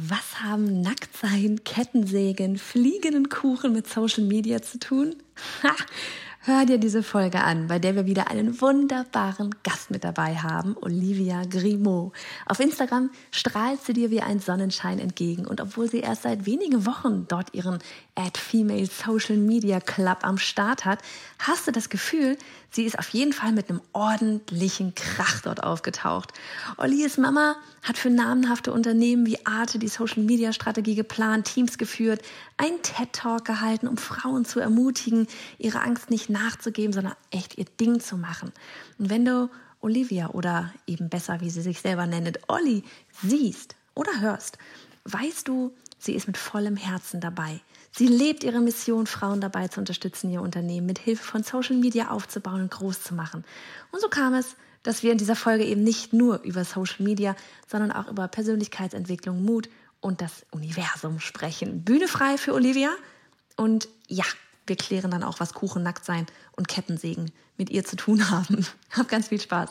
Was haben Nacktsein, Kettensägen, fliegenden Kuchen mit Social Media zu tun? Ha! Hör dir diese Folge an, bei der wir wieder einen wunderbaren Gast mit dabei haben, Olivia Grimaud. Auf Instagram strahlt sie dir wie ein Sonnenschein entgegen und obwohl sie erst seit wenigen Wochen dort ihren Ad Female Social Media Club am Start hat, hast du das Gefühl, sie ist auf jeden Fall mit einem ordentlichen Krach dort aufgetaucht. Ollies Mama hat für namenhafte Unternehmen wie Arte die Social Media Strategie geplant, Teams geführt, einen TED Talk gehalten, um Frauen zu ermutigen, ihre Angst nicht nachzugeben, sondern echt ihr Ding zu machen. Und wenn du Olivia oder eben besser, wie sie sich selber nennt, Olli, siehst oder hörst, weißt du, sie ist mit vollem Herzen dabei. Sie lebt ihre Mission, Frauen dabei zu unterstützen, ihr Unternehmen mit Hilfe von Social Media aufzubauen und groß zu machen. Und so kam es, dass wir in dieser Folge eben nicht nur über Social Media, sondern auch über Persönlichkeitsentwicklung, Mut und das Universum sprechen. Bühne frei für Olivia. Und ja, wir klären dann auch, was Kuchen, Nacktsein und Kettensägen mit ihr zu tun haben. Hab ganz viel Spaß.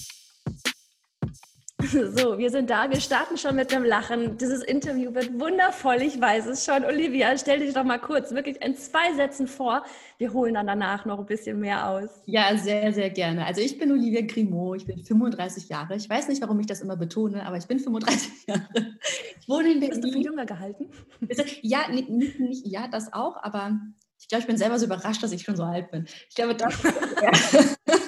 So, wir sind da. Wir starten schon mit einem Lachen. Dieses Interview wird wundervoll. Ich weiß es schon. Olivia, stell dich doch mal kurz wirklich in zwei Sätzen vor. Wir holen dann danach noch ein bisschen mehr aus. Ja, sehr, sehr gerne. Also ich bin Olivia Grimaud. Ich bin 35 Jahre. Ich weiß nicht, warum ich das immer betone, aber ich bin 35 Jahre. Ich wohne in Berlin. Bist du für jünger gehalten? Ja, nicht, nicht, ja, das auch, aber ich glaube, ich bin selber so überrascht, dass ich schon so alt bin. Ich glaube, das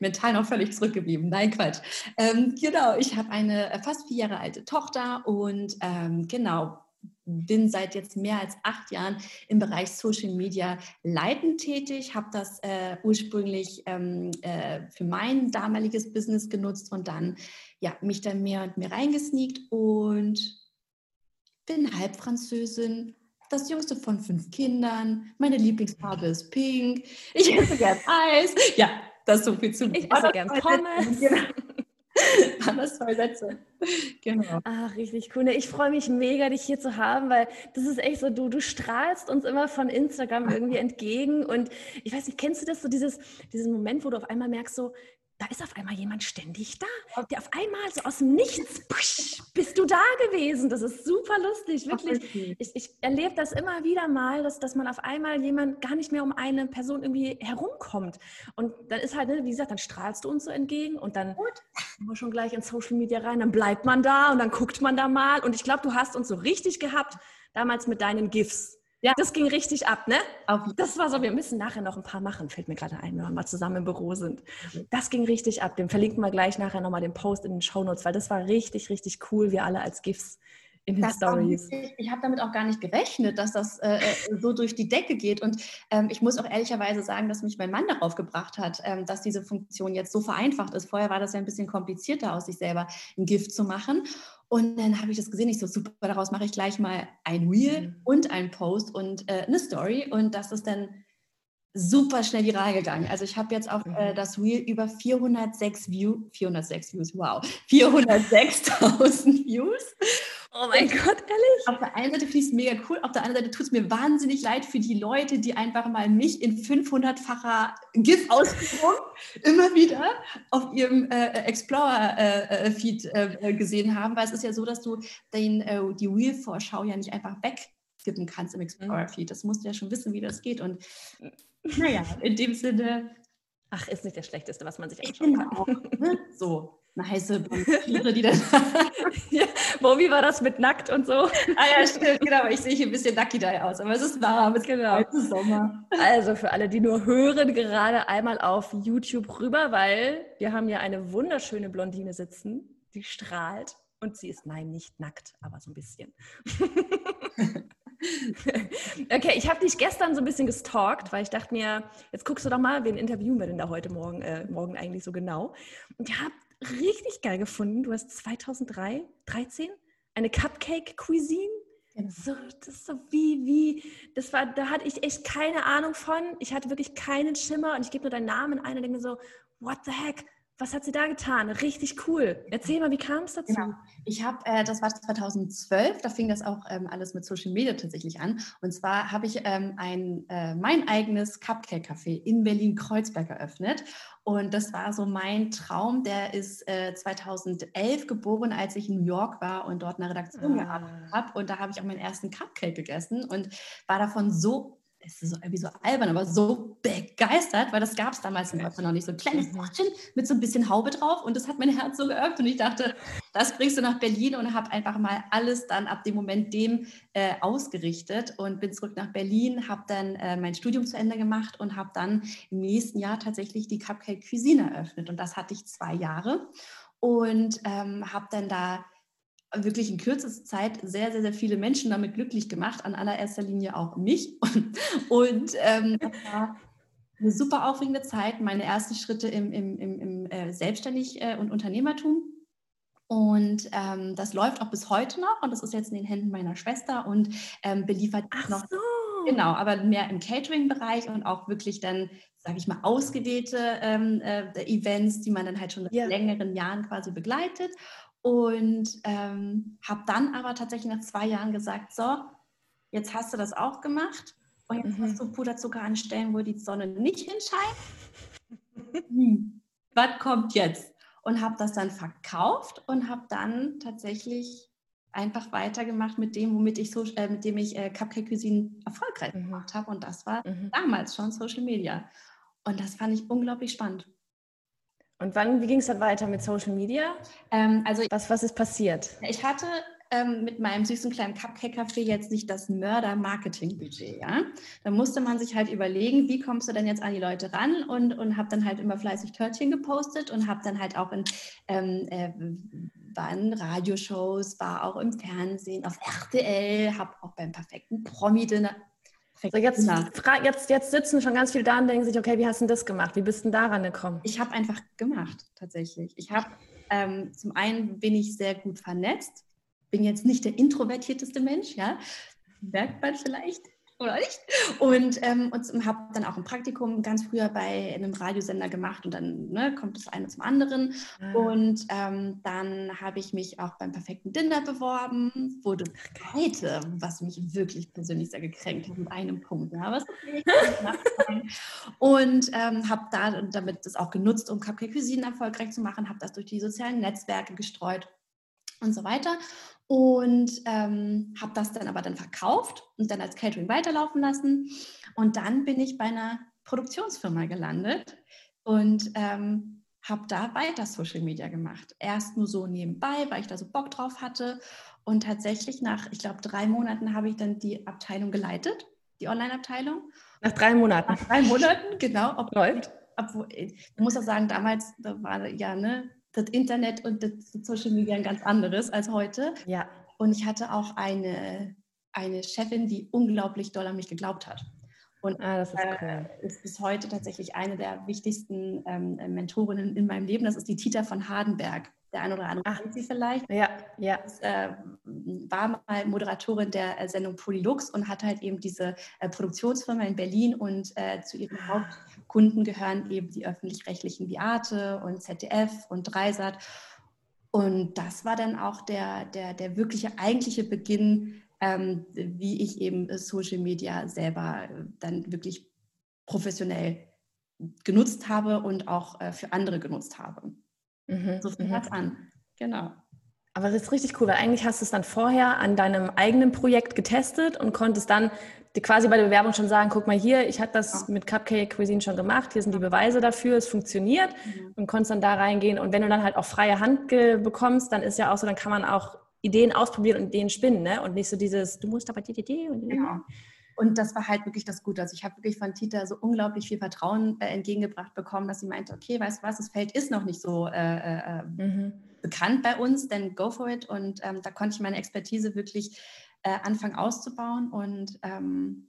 mental noch völlig zurückgeblieben. Nein, Quatsch. Ähm, genau, ich habe eine äh, fast vier Jahre alte Tochter und ähm, genau, bin seit jetzt mehr als acht Jahren im Bereich Social Media leitend tätig, habe das äh, ursprünglich ähm, äh, für mein damaliges Business genutzt und dann ja, mich dann mehr und mehr reingesneakt und bin Halbfranzösin, das jüngste von fünf Kindern. Meine Lieblingsfarbe ist pink. Ich esse gern Eis. Ja, das so viel zu Ich esse gern Pommes. Genau. Waren das zwei Sätze. Genau. Ach, richtig cool. Ich freue mich mega, dich hier zu haben, weil das ist echt so, du, du strahlst uns immer von Instagram irgendwie entgegen. Und ich weiß nicht, kennst du das so, dieses, diesen Moment, wo du auf einmal merkst, so, da ist auf einmal jemand ständig da. Der auf einmal so aus dem Nichts, psch, bist du da gewesen. Das ist super lustig, wirklich. Ich, ich erlebe das immer wieder mal, dass, dass man auf einmal jemand gar nicht mehr um eine Person irgendwie herumkommt. Und dann ist halt, ne, wie gesagt, dann strahlst du uns so entgegen und dann kommen wir schon gleich in Social Media rein, dann bleibt man da und dann guckt man da mal. Und ich glaube, du hast uns so richtig gehabt damals mit deinen GIFs. Ja. Das ging richtig ab, ne? Das war so, wir müssen nachher noch ein paar machen, fällt mir gerade ein, wenn wir mal zusammen im Büro sind. Das ging richtig ab. Dem verlinken wir gleich nachher nochmal den Post in den Show Notes, weil das war richtig, richtig cool, wir alle als GIFs in den Stories. Ich habe damit auch gar nicht gerechnet, dass das äh, äh, so durch die Decke geht. Und ähm, ich muss auch ehrlicherweise sagen, dass mich mein Mann darauf gebracht hat, ähm, dass diese Funktion jetzt so vereinfacht ist. Vorher war das ja ein bisschen komplizierter, aus sich selber ein Gift zu machen. Und dann habe ich das gesehen, ich so super, daraus mache ich gleich mal ein Reel mhm. und ein Post und äh, eine Story. Und das ist dann super schnell viral gegangen. Also ich habe jetzt auf äh, mhm. das Reel über 406 Views, 406 Views, wow, 406.000 Views. Oh mein Gott, ehrlich? Auf der einen Seite finde ich es mega cool, auf der anderen Seite tut es mir wahnsinnig leid für die Leute, die einfach mal mich in 500-facher GIF-Ausführung immer wieder auf ihrem äh, Explorer-Feed äh, äh, äh, gesehen haben, weil es ist ja so, dass du den, äh, die Real-Vorschau ja nicht einfach wegskippen kannst im Explorer-Feed. Das musst du ja schon wissen, wie das geht. Und naja, in dem Sinne. Ach, ist nicht das Schlechteste, was man sich anschauen genau. kann. Ne? So, eine heiße Tiere, die dann. ja, wo, wie war das mit nackt und so? ah ja, stimmt, genau. Ich sehe hier ein bisschen nacki aus, aber es ist warm, es genau. ist Sommer. Also für alle, die nur hören, gerade einmal auf YouTube rüber, weil wir haben hier eine wunderschöne Blondine sitzen, die strahlt und sie ist, nein, nicht nackt, aber so ein bisschen. okay, ich habe dich gestern so ein bisschen gestalkt, weil ich dachte mir, jetzt guckst du doch mal, wen interviewen wir denn da heute Morgen, äh, morgen eigentlich so genau. Und ich habe richtig geil gefunden. Du hast 2003, 13 eine Cupcake Cuisine. Genau. so, das ist so wie, wie, das war, da hatte ich echt keine Ahnung von. Ich hatte wirklich keinen Schimmer und ich gebe nur deinen Namen ein und denke mir so, what the heck? Was hat sie da getan? Richtig cool. Erzähl mal, wie kam es dazu? Genau. Ich habe, äh, das war 2012, da fing das auch ähm, alles mit Social Media tatsächlich an. Und zwar habe ich ähm, ein, äh, mein eigenes Cupcake-Café in Berlin-Kreuzberg eröffnet. Und das war so mein Traum. Der ist äh, 2011 geboren, als ich in New York war und dort eine Redaktion ah. gearbeitet habe. Und da habe ich auch meinen ersten Cupcake gegessen und war davon so es ist irgendwie so albern, aber so begeistert, weil das gab es damals in Deutschland noch nicht. So ein kleines Brötchen mhm. mit so ein bisschen Haube drauf und das hat mein Herz so geöffnet und ich dachte, das bringst du nach Berlin und habe einfach mal alles dann ab dem Moment dem äh, ausgerichtet und bin zurück nach Berlin, habe dann äh, mein Studium zu Ende gemacht und habe dann im nächsten Jahr tatsächlich die Cupcake Cuisine eröffnet und das hatte ich zwei Jahre und ähm, habe dann da wirklich in kürzester Zeit sehr, sehr, sehr viele Menschen damit glücklich gemacht, an allererster Linie auch mich. Und ähm, das war eine super aufregende Zeit, meine ersten Schritte im, im, im, im äh, Selbstständig- äh, und Unternehmertum. Und ähm, das läuft auch bis heute noch und das ist jetzt in den Händen meiner Schwester und ähm, beliefert Ach noch. So. Genau, aber mehr im Catering-Bereich und auch wirklich dann, sage ich mal, ausgewählte ähm, äh, Events, die man dann halt schon seit ja. längeren Jahren quasi begleitet. Und ähm, habe dann aber tatsächlich nach zwei Jahren gesagt, so, jetzt hast du das auch gemacht und jetzt mhm. hast du Puderzucker an Stellen, wo die Sonne nicht hinscheint. hm. Was kommt jetzt? Und habe das dann verkauft und habe dann tatsächlich einfach weitergemacht mit dem, womit ich so, äh, mit dem ich äh, Cupcake Cuisine erfolgreich mhm. gemacht habe. Und das war mhm. damals schon Social Media. Und das fand ich unglaublich spannend. Und wann, wie ging es dann weiter mit Social Media? Ähm, also was, was ist passiert? Ich hatte ähm, mit meinem süßen kleinen Cupcake-Café jetzt nicht das Mörder-Marketing-Budget. Ja? Da musste man sich halt überlegen, wie kommst du denn jetzt an die Leute ran und, und habe dann halt immer fleißig Törtchen gepostet und habe dann halt auch in, ähm, äh, war in Radioshows, war auch im Fernsehen, auf RTL, habe auch beim perfekten Promi-Dinner so jetzt, jetzt, jetzt sitzen schon ganz viele da und denken sich, okay, wie hast du das gemacht? Wie bist du daran gekommen? Ich habe einfach gemacht, tatsächlich. Ich habe, ähm, zum einen bin ich sehr gut vernetzt, bin jetzt nicht der introvertierteste Mensch, ja, merkt man vielleicht oder nicht. Und, ähm, und habe dann auch ein Praktikum ganz früher bei einem Radiosender gemacht und dann ne, kommt das eine zum anderen. Mhm. Und ähm, dann habe ich mich auch beim perfekten Dinner beworben, wurde heute, was mich wirklich persönlich sehr gekränkt hat, mit einem Punkt. Ja, was und ähm, habe da damit das auch genutzt, um Cupcake Cuisine erfolgreich zu machen, habe das durch die sozialen Netzwerke gestreut und so weiter und ähm, habe das dann aber dann verkauft und dann als Catering weiterlaufen lassen. Und dann bin ich bei einer Produktionsfirma gelandet und ähm, habe da weiter Social Media gemacht. Erst nur so nebenbei, weil ich da so Bock drauf hatte. Und tatsächlich nach, ich glaube, drei Monaten habe ich dann die Abteilung geleitet, die Online-Abteilung. Nach drei Monaten? Nach drei Monaten, genau. Ob, Läuft. Obwohl, ich muss auch sagen, damals da war ja, ne, das Internet und das Social Media ein ganz anderes als heute. Ja. Und ich hatte auch eine, eine Chefin, die unglaublich doll an mich geglaubt hat. Und ah, das ist, äh, cool. äh, ist, bis heute tatsächlich eine der wichtigsten ähm, Mentorinnen in meinem Leben. Das ist die Tita von Hardenberg. Der eine oder andere Ach, kennt sie vielleicht. Ja, ja. Das, äh, war mal Moderatorin der äh, Sendung Polylux und hat halt eben diese äh, Produktionsfirma in Berlin und äh, zu ihren ah. Hauptkunden gehören eben die öffentlich-rechtlichen wie Arte und ZDF und Dreisat. Und das war dann auch der, der, der wirkliche eigentliche Beginn, ähm, wie ich eben Social Media selber äh, dann wirklich professionell genutzt habe und auch äh, für andere genutzt habe. Mhm. So fing mhm. das an. Genau. Aber das ist richtig cool, weil eigentlich hast du es dann vorher an deinem eigenen Projekt getestet und konntest dann quasi bei der Bewerbung schon sagen, guck mal hier, ich habe das mit Cupcake Cuisine schon gemacht, hier sind die Beweise dafür, es funktioniert mhm. und konntest dann da reingehen. Und wenn du dann halt auch freie Hand bekommst, dann ist ja auch so, dann kann man auch Ideen ausprobieren und Ideen spinnen, ne? Und nicht so dieses, du musst aber die Idee und ja. Und das war halt wirklich das Gute. Also ich habe wirklich von Tita so unglaublich viel Vertrauen äh, entgegengebracht bekommen, dass sie meinte, okay, weißt du was, das Feld ist noch nicht so äh, äh, mhm. bekannt bei uns, dann go for it. Und ähm, da konnte ich meine Expertise wirklich äh, anfangen auszubauen und ähm,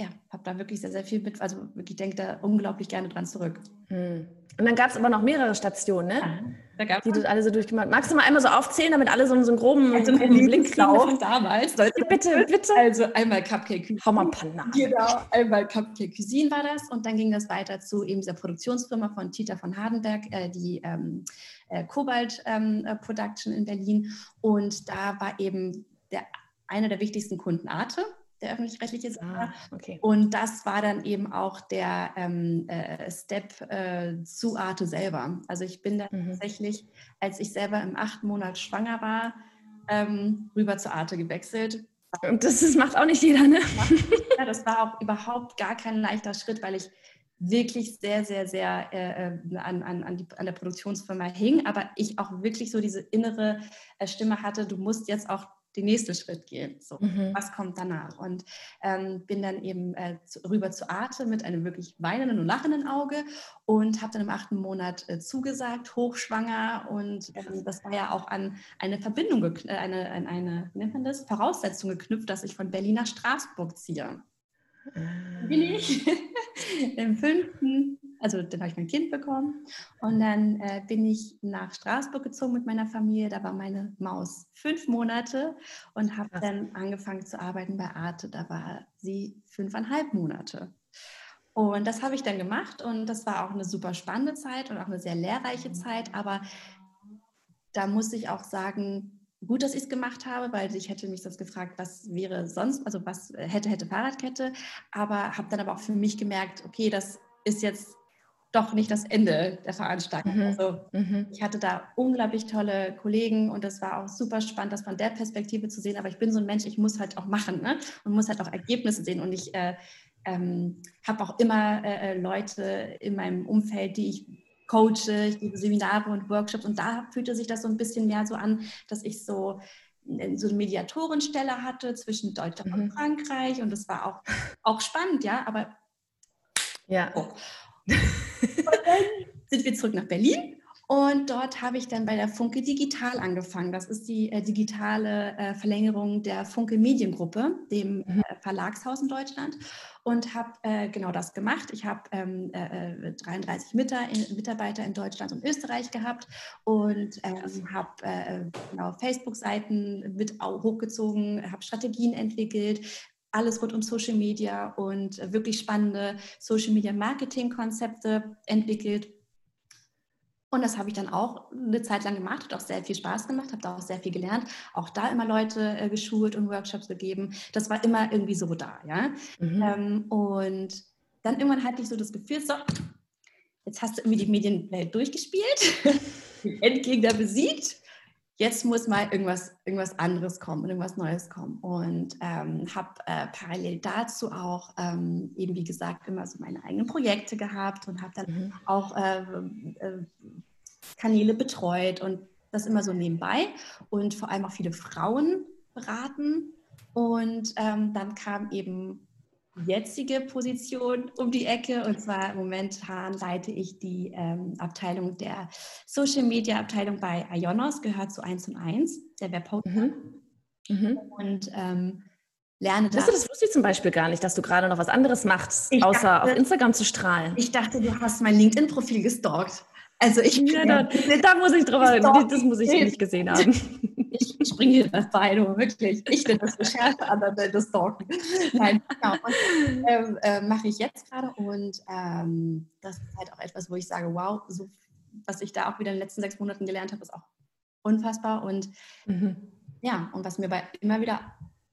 ja, habe da wirklich sehr, sehr viel mit, also ich denke da unglaublich gerne dran zurück. Hm. Und dann gab es aber noch mehrere Stationen, ne? Ja, die du alle so durchgemacht Magst du mal einmal so aufzählen, damit alle so, so einen groben, also so einen groben Blick kriegen? damals. Bitte, bitte. Also einmal Cupcake Cuisine. Hau mal ein paar Namen. Genau, einmal Cupcake Cuisine war das. Und dann ging das weiter zu eben dieser Produktionsfirma von Tita von Hardenberg, äh, die ähm, äh, Kobalt ähm, äh, Production in Berlin. Und da war eben der, einer der wichtigsten Kunden Arte der öffentlich-rechtliche Sender. Ah, okay. Und das war dann eben auch der ähm, äh, Step äh, zu Arte selber. Also ich bin dann mhm. tatsächlich, als ich selber im achten Monat schwanger war, ähm, rüber zu Arte gewechselt. Und das, das macht auch nicht jeder, ne? Ja, das war auch überhaupt gar kein leichter Schritt, weil ich wirklich sehr, sehr, sehr äh, äh, an, an, an, die, an der Produktionsfirma hing, aber ich auch wirklich so diese innere äh, Stimme hatte, du musst jetzt auch den nächsten Schritt gehen. So, mhm. was kommt danach? Und ähm, bin dann eben äh, zu, rüber zu Arte mit einem wirklich weinenden und lachenden Auge und habe dann im achten Monat äh, zugesagt, hochschwanger. Und ähm, das war ja auch an eine Verbindung, äh, eine, eine, eine, nennt man das, Voraussetzung geknüpft, dass ich von Berlin nach Straßburg ziehe. Bin ich im fünften also dann habe ich mein Kind bekommen und dann äh, bin ich nach Straßburg gezogen mit meiner Familie. Da war meine Maus fünf Monate und habe dann angefangen zu arbeiten bei Arte. Da war sie fünfeinhalb Monate. Und das habe ich dann gemacht und das war auch eine super spannende Zeit und auch eine sehr lehrreiche Zeit. Aber da muss ich auch sagen, gut, dass ich es gemacht habe, weil ich hätte mich sonst gefragt, was wäre sonst, also was hätte, hätte Fahrradkette. Aber habe dann aber auch für mich gemerkt, okay, das ist jetzt doch nicht das Ende der Veranstaltung. Mhm. Also mhm. ich hatte da unglaublich tolle Kollegen und es war auch super spannend, das von der Perspektive zu sehen. Aber ich bin so ein Mensch, ich muss halt auch machen ne? und muss halt auch Ergebnisse sehen. Und ich äh, ähm, habe auch immer äh, äh, Leute in meinem Umfeld, die ich coache, ich gebe Seminare und Workshops und da fühlte sich das so ein bisschen mehr so an, dass ich so äh, so eine Mediatorenstelle hatte zwischen Deutschland mhm. und Frankreich und das war auch, auch spannend, ja, aber ja. Oh. Sind wir zurück nach Berlin und dort habe ich dann bei der Funke Digital angefangen. Das ist die äh, digitale äh, Verlängerung der Funke Mediengruppe, dem mhm. äh, Verlagshaus in Deutschland. Und habe äh, genau das gemacht. Ich habe ähm, 33 äh, Mitarbeiter in Deutschland und Österreich gehabt und ähm, habe äh, genau, Facebook-Seiten mit hochgezogen, habe Strategien entwickelt, alles rund um Social Media und wirklich spannende Social Media Marketing Konzepte entwickelt. Und das habe ich dann auch eine Zeit lang gemacht, hat auch sehr viel Spaß gemacht, habe da auch sehr viel gelernt, auch da immer Leute äh, geschult und Workshops gegeben. Das war immer irgendwie so da, ja. Mhm. Ähm, und dann irgendwann hatte ich so das Gefühl, so, jetzt hast du irgendwie die Medienwelt durchgespielt, den Endgegner besiegt jetzt muss mal irgendwas, irgendwas anderes kommen und irgendwas Neues kommen. Und ähm, habe äh, parallel dazu auch ähm, eben, wie gesagt, immer so meine eigenen Projekte gehabt und habe dann mhm. auch äh, äh, Kanäle betreut und das immer so nebenbei und vor allem auch viele Frauen beraten. Und ähm, dann kam eben jetzige Position um die Ecke. Und zwar momentan leite ich die ähm, Abteilung der Social Media Abteilung bei Ionos, gehört zu 1 und 1, der Webhoster. Mhm. Mhm. Und ähm, lerne das. Das wusste ich zum Beispiel gar nicht, dass du gerade noch was anderes machst, ich außer dachte, auf Instagram zu strahlen. Ich dachte, du hast mein LinkedIn-Profil gestalkt. Also ich ja, da, da, muss ich drüber, das muss ich nicht gesehen haben. Ich springe hier das Bein, wirklich. Ich bin das Recherche, andere das Stalken. Nein, genau. Und ähm, äh, mache ich jetzt gerade und ähm, das ist halt auch etwas, wo ich sage, wow, so, was ich da auch wieder in den letzten sechs Monaten gelernt habe, ist auch unfassbar und mhm. ja, und was mir bei immer wieder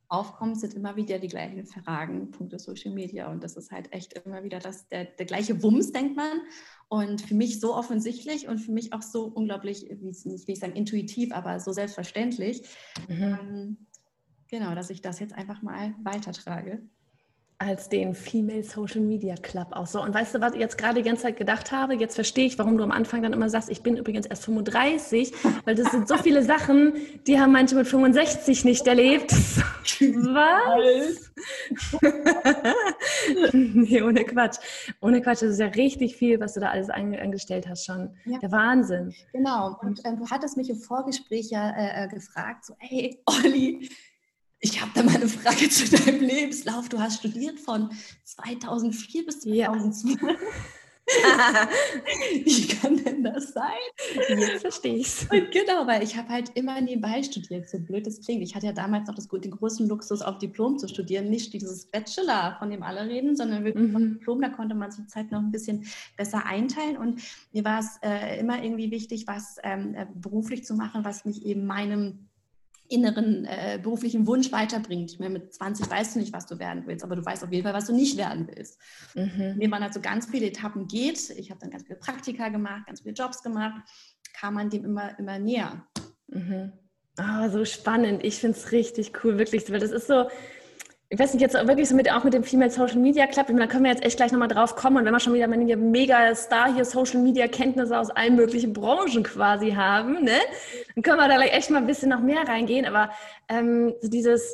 aufkommt, sind immer wieder die gleichen Fragen, Punkte Social Media. Und das ist halt echt immer wieder das, der, der gleiche Wumms, denkt man. Und für mich so offensichtlich und für mich auch so unglaublich, wie es nicht, wie ich sagen, intuitiv, aber so selbstverständlich. Mhm. Ähm, genau, dass ich das jetzt einfach mal weitertrage als den Female Social Media Club auch so. Und weißt du, was ich jetzt gerade die ganze Zeit gedacht habe? Jetzt verstehe ich, warum du am Anfang dann immer sagst, ich bin übrigens erst 35, weil das sind so viele Sachen, die haben manche mit 65 nicht erlebt. Was? nee, ohne Quatsch. Ohne Quatsch, das ist ja richtig viel, was du da alles angestellt hast schon. Ja. Der Wahnsinn. Genau. Und äh, du hattest mich im Vorgespräch ja äh, äh gefragt, so, hey, Olli, ich habe da mal eine Frage zu deinem Lebenslauf. Du hast studiert von 2004 bis 2012. Ja. Wie kann denn das sein? Jetzt verstehe ich es. Genau, weil ich habe halt immer nebenbei studiert, so blöd das klingt. Ich hatte ja damals noch das, den großen Luxus, auf Diplom zu studieren. Nicht dieses Bachelor, von dem alle reden, sondern wirklich mhm. Diplom. Da konnte man sich Zeit noch ein bisschen besser einteilen. Und mir war es äh, immer irgendwie wichtig, was ähm, äh, beruflich zu machen, was mich eben meinem inneren äh, beruflichen Wunsch weiterbringt. Ich meine, mit 20 weißt du nicht, was du werden willst, aber du weißt auf jeden Fall, was du nicht werden willst. Mhm. Indem man halt so ganz viele Etappen geht, ich habe dann ganz viele Praktika gemacht, ganz viele Jobs gemacht, kam man dem immer, immer näher. Mhm. Oh, so spannend. Ich finde es richtig cool, wirklich, weil das ist so, ich weiß nicht, jetzt wirklich so mit, auch mit dem Female Social Media Club, da können wir jetzt echt gleich nochmal drauf kommen. Und wenn wir schon wieder eine mega Star hier Social Media Kenntnisse aus allen möglichen Branchen quasi haben, ne, dann können wir da gleich echt mal ein bisschen noch mehr reingehen. Aber ähm, so dieses,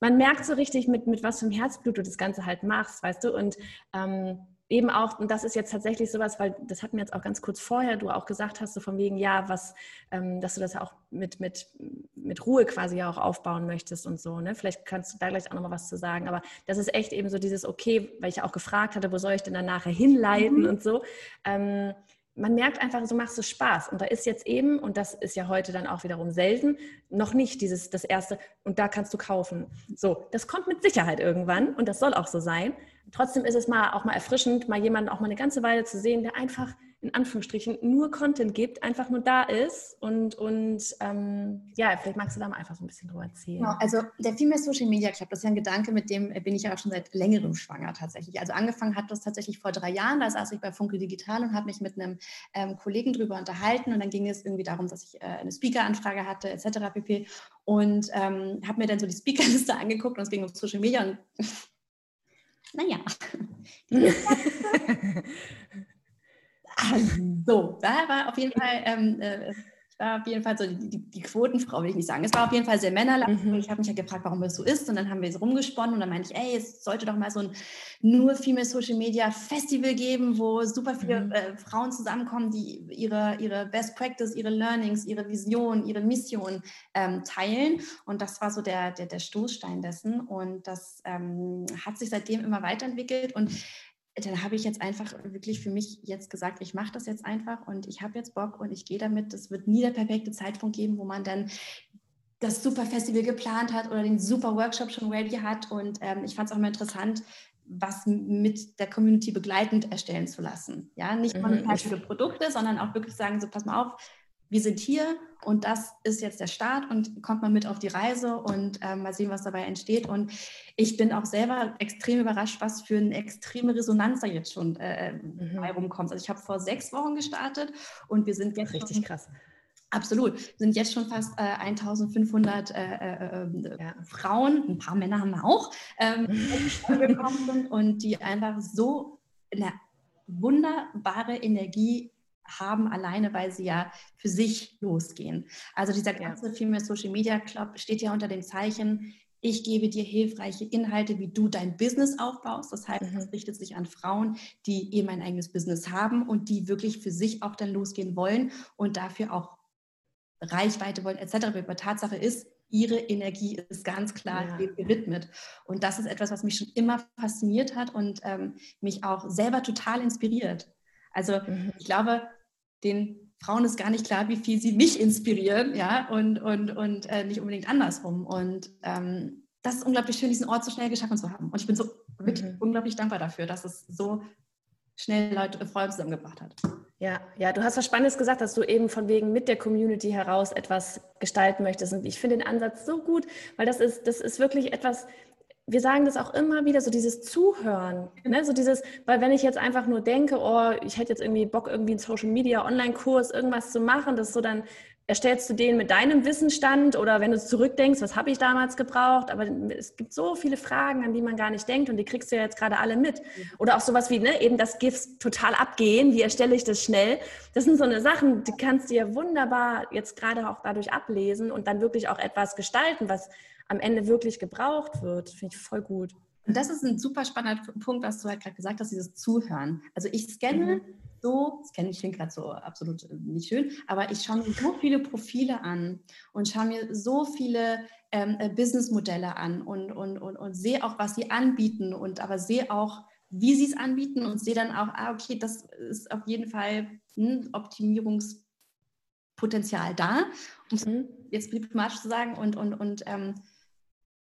man merkt so richtig, mit, mit was für einem Herzblut du das Ganze halt machst, weißt du? Und ähm, eben auch, und das ist jetzt tatsächlich sowas, weil das hatten wir jetzt auch ganz kurz vorher, du auch gesagt hast, so von wegen, ja, was, ähm, dass du das ja auch mit, mit, mit Ruhe quasi ja auch aufbauen möchtest und so, ne? Vielleicht kannst du da gleich auch nochmal was zu sagen, aber das ist echt eben so dieses, okay, weil ich ja auch gefragt hatte, wo soll ich denn dann nachher hinleiten mhm. und so. Ähm, man merkt einfach, so machst du Spaß. Und da ist jetzt eben, und das ist ja heute dann auch wiederum selten, noch nicht dieses, das erste, und da kannst du kaufen. So, das kommt mit Sicherheit irgendwann und das soll auch so sein. Trotzdem ist es mal auch mal erfrischend, mal jemanden auch mal eine ganze Weile zu sehen, der einfach in Anführungsstrichen nur Content gibt, einfach nur da ist und, und ähm, ja, vielleicht magst du da mal einfach so ein bisschen drüber erzählen. Genau, also der Female Social Media Club, das ist ja ein Gedanke, mit dem bin ich ja auch schon seit längerem schwanger tatsächlich. Also angefangen hat das tatsächlich vor drei Jahren, da saß ich bei Funke Digital und habe mich mit einem ähm, Kollegen drüber unterhalten und dann ging es irgendwie darum, dass ich äh, eine Speaker-Anfrage hatte etc. pp. Und ähm, habe mir dann so die Speakerliste angeguckt und es ging um Social Media und naja. so, da war auf jeden Fall ähm, äh, war auf jeden Fall so die, die, die, Quotenfrau, will ich nicht sagen. Es war auf jeden Fall sehr männerlastig. Mhm. Ich habe mich ja gefragt, warum das so ist. Und dann haben wir es rumgesponnen und dann meinte ich, ey, es sollte doch mal so ein nur Female Social Media Festival geben, wo super viele mhm. äh, Frauen zusammenkommen, die ihre, ihre Best Practice, ihre Learnings, ihre Vision, ihre Mission ähm, teilen. Und das war so der, der, der Stoßstein dessen. Und das ähm, hat sich seitdem immer weiterentwickelt. Und dann habe ich jetzt einfach wirklich für mich jetzt gesagt, ich mache das jetzt einfach und ich habe jetzt Bock und ich gehe damit. Es wird nie der perfekte Zeitpunkt geben, wo man dann das super Festival geplant hat oder den super Workshop schon ready hat. Und ähm, ich fand es auch immer interessant, was mit der Community begleitend erstellen zu lassen. Ja, nicht nur mhm. fertige Produkte, sondern auch wirklich sagen, so pass mal auf, wir sind hier und das ist jetzt der Start und kommt mal mit auf die Reise und äh, mal sehen, was dabei entsteht. Und ich bin auch selber extrem überrascht, was für eine extreme Resonanz da jetzt schon äh, mhm. bei rumkommt. Also ich habe vor sechs Wochen gestartet und wir sind jetzt richtig krass. Absolut. Sind jetzt schon fast äh, 1500 äh, äh, äh, ja. Frauen, ein paar Männer haben wir auch, ähm, und die einfach so eine wunderbare Energie haben, alleine weil sie ja für sich losgehen. Also dieser ganze ja. Female Social Media Club steht ja unter dem Zeichen, ich gebe dir hilfreiche Inhalte, wie du dein Business aufbaust. Das heißt, mhm. es richtet sich an Frauen, die eben ein eigenes Business haben und die wirklich für sich auch dann losgehen wollen und dafür auch Reichweite wollen etc. Aber Tatsache ist, ihre Energie ist ganz klar ja. gewidmet. Und das ist etwas, was mich schon immer fasziniert hat und ähm, mich auch selber total inspiriert. Also mhm. ich glaube, den Frauen ist gar nicht klar, wie viel sie mich inspirieren, ja, und, und, und äh, nicht unbedingt andersrum. Und ähm, das ist unglaublich schön, diesen Ort so schnell geschaffen zu haben. Und ich bin so wirklich mhm. unglaublich dankbar dafür, dass es so schnell Leute, äh, Frauen zusammengebracht hat. Ja, ja, du hast was Spannendes gesagt, dass du eben von wegen mit der Community heraus etwas gestalten möchtest. Und ich finde den Ansatz so gut, weil das ist, das ist wirklich etwas, wir sagen das auch immer wieder, so dieses Zuhören, ne? so dieses, weil wenn ich jetzt einfach nur denke, oh, ich hätte jetzt irgendwie Bock, irgendwie einen Social Media Online-Kurs, irgendwas zu machen, das so dann erstellst du den mit deinem Wissensstand oder wenn du zurückdenkst, was habe ich damals gebraucht, aber es gibt so viele Fragen, an die man gar nicht denkt und die kriegst du ja jetzt gerade alle mit. Oder auch sowas wie, ne, eben das GIFs total abgehen, wie erstelle ich das schnell? Das sind so eine Sachen, die kannst du ja wunderbar jetzt gerade auch dadurch ablesen und dann wirklich auch etwas gestalten, was am Ende wirklich gebraucht wird. Finde ich voll gut. Und das ist ein super spannender Punkt, was du halt gerade gesagt hast, dieses Zuhören. Also ich scanne mhm. so, das kenne ich, klingt gerade so absolut äh, nicht schön, aber ich schaue mir so viele Profile an und schaue mir so viele ähm, äh, Businessmodelle an und, und, und, und sehe auch, was sie anbieten und aber sehe auch, wie sie es anbieten und sehe dann auch, ah, okay, das ist auf jeden Fall ein Optimierungspotenzial da, um es mhm. jetzt diplomatisch zu sagen, und, und, und ähm,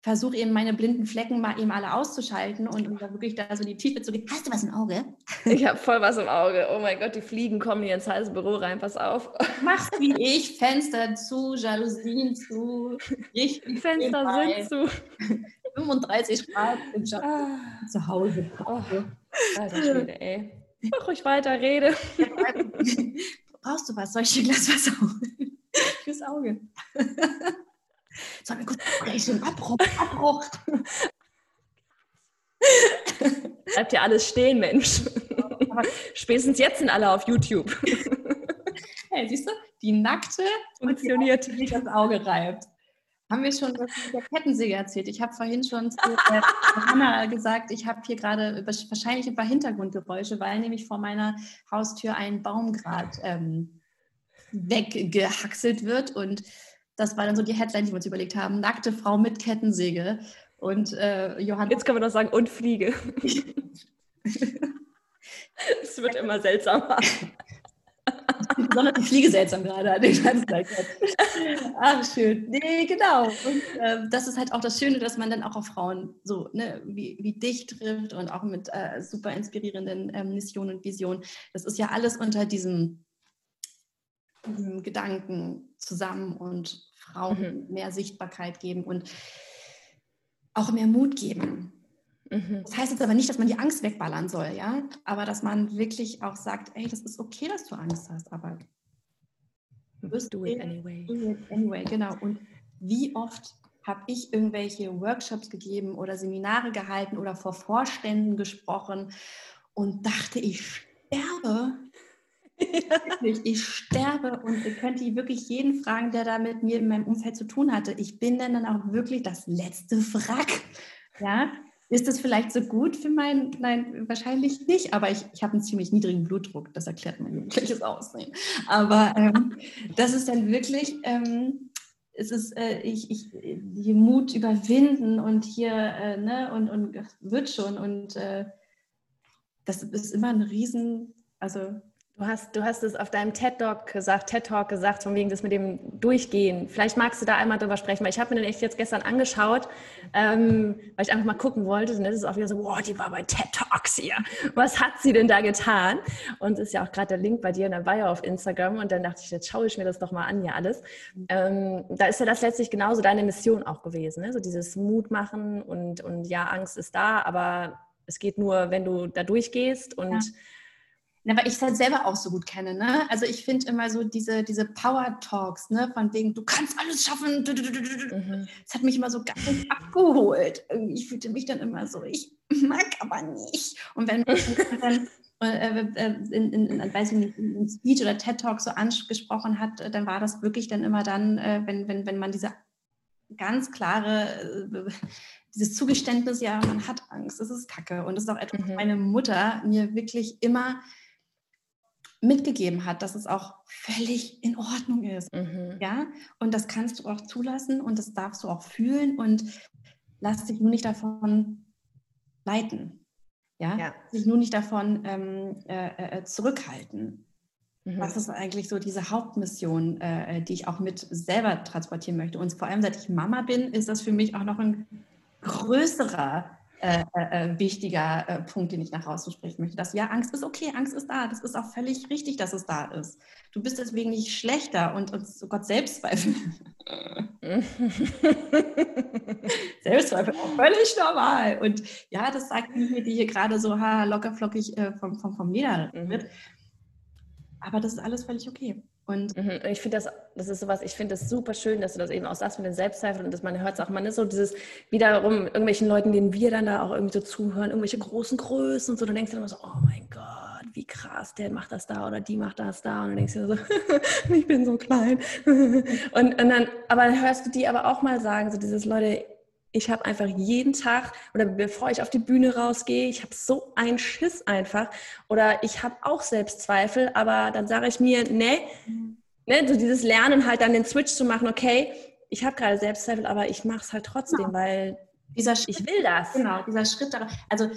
versuche eben meine blinden Flecken mal eben alle auszuschalten und, und da wirklich da so die Tiefe zu gehen. Hast du was im Auge? Ich habe voll was im Auge. Oh mein Gott, die Fliegen kommen hier ins heiße Büro rein. Pass auf. Machst wie ich, Fenster zu, Jalousien zu, richtig Fenster sind zu. 35 Grad im ah. zu Hause. Oh, alter Schwede, ey. Mach ruhig weiter, rede. Brauchst du was? Soll ich dir ein Glas Wasser holen? Fürs Auge. Wir kurz sprechen? Abbruch, Abbruch. Bleibt ja alles stehen, Mensch. Spätestens jetzt sind alle auf YouTube. Hey, siehst du? Die nackte funktioniert, die das Auge reibt. Haben wir schon was mit der Kettensäge erzählt? Ich habe vorhin schon zu äh, Hanna gesagt, ich habe hier gerade wahrscheinlich ein paar Hintergrundgeräusche, weil nämlich vor meiner Haustür ein Baum gerade ähm, weggehackselt wird und das war dann so die Headline, die wir uns überlegt haben. Nackte Frau mit Kettensäge. Und äh, Johann. Jetzt können wir noch sagen, und Fliege. Es wird immer seltsamer. Besonders die Fliege seltsam gerade an den ganzen Tag. Ach, schön. Nee, genau. Und äh, das ist halt auch das Schöne, dass man dann auch auf Frauen so ne, wie, wie dich trifft und auch mit äh, super inspirierenden ähm, Missionen und Visionen. Das ist ja alles unter diesem, diesem Gedanken zusammen und Frauen mhm. mehr Sichtbarkeit geben und auch mehr Mut geben. Mhm. Das heißt jetzt aber nicht, dass man die Angst wegballern soll, ja, aber dass man wirklich auch sagt, ey, das ist okay, dass du Angst hast, aber do it anyway. Do it anyway, genau. Und wie oft habe ich irgendwelche Workshops gegeben oder Seminare gehalten oder vor Vorständen gesprochen und dachte, ich sterbe, Wirklich, ich sterbe und ihr könnt die wirklich jeden fragen, der da mit mir in meinem Umfeld zu tun hatte. Ich bin dann auch wirklich das letzte Wrack. Ja, ist das vielleicht so gut für mein, nein, wahrscheinlich nicht, aber ich, ich habe einen ziemlich niedrigen Blutdruck, das erklärt mein jugendliches Aussehen. Aber ähm, das ist dann wirklich, ähm, es ist, äh, ich, ich, die Mut überwinden und hier, äh, ne, und, und wird schon und äh, das ist immer ein Riesen, also Du hast, du hast es auf deinem TED Talk gesagt, TED Talk gesagt, von wegen das mit dem Durchgehen. Vielleicht magst du da einmal drüber sprechen, weil ich habe mir den echt jetzt gestern angeschaut, ähm, weil ich einfach mal gucken wollte. Und das ist auch wieder so, wow, die war bei TED Talks hier. Was hat sie denn da getan? Und ist ja auch gerade der Link bei dir in der Bio auf Instagram. Und dann dachte ich, jetzt schaue ich mir das doch mal an hier alles. Ähm, da ist ja das letztlich genauso deine Mission auch gewesen. Ne? So dieses Mut machen und, und ja, Angst ist da, aber es geht nur, wenn du da durchgehst und ja na, weil ich es halt selber auch so gut kenne. Ne? Also ich finde immer so diese, diese Power-Talks, ne? von wegen, du kannst alles schaffen. Mhm. Das hat mich immer so ganz abgeholt. Ich fühlte mich dann immer so, ich mag aber nicht. Und wenn man dann äh, äh, in, in, in, weiß ich nicht, in Speech oder TED-Talk so angesprochen hat, dann war das wirklich dann immer dann, äh, wenn, wenn, wenn man diese ganz klare dieses Zugeständnis, ja, man hat Angst, das ist Kacke. Und das ist auch etwas, mhm. meine Mutter mir wirklich immer mitgegeben hat, dass es auch völlig in Ordnung ist. Mhm. Ja, und das kannst du auch zulassen und das darfst du auch fühlen und lass dich nur nicht davon leiten. Ja, ja. dich nur nicht davon ähm, äh, äh, zurückhalten. Mhm. Was ist eigentlich so diese Hauptmission, äh, die ich auch mit selber transportieren möchte? Und vor allem, seit ich Mama bin, ist das für mich auch noch ein größerer äh, äh, äh, wichtiger äh, Punkt, den ich nach außen sprechen möchte. Dass ja, Angst ist okay, Angst ist da. Das ist auch völlig richtig, dass es da ist. Du bist deswegen nicht schlechter und, und oh Gott, Selbstzweifel. Selbstzweifel auch völlig normal. Und ja, das sagt mir, die hier gerade so ha, locker flockig äh, vom, vom, vom Leder wird. Mhm. Aber das ist alles völlig okay. Und mhm. ich finde das, das ist sowas, ich finde das super schön, dass du das eben auch sagst mit den Selbstzweifeln und dass man hört es auch, man ist so dieses, wiederum irgendwelchen Leuten, denen wir dann da auch irgendwie so zuhören, irgendwelche großen Größen und so, du denkst dann immer so, oh mein Gott, wie krass, der macht das da oder die macht das da und du denkst dir so, ich bin so klein. und, und dann, aber dann hörst du die aber auch mal sagen, so dieses, Leute, ich habe einfach jeden Tag oder bevor ich auf die Bühne rausgehe, ich habe so einen Schiss einfach oder ich habe auch Selbstzweifel, aber dann sage ich mir, nee, ne, so dieses Lernen halt dann den Switch zu machen, okay, ich habe gerade Selbstzweifel, aber ich mache es halt trotzdem, genau. weil dieser Schritt, ich will das. Genau, dieser Schritt darauf. Also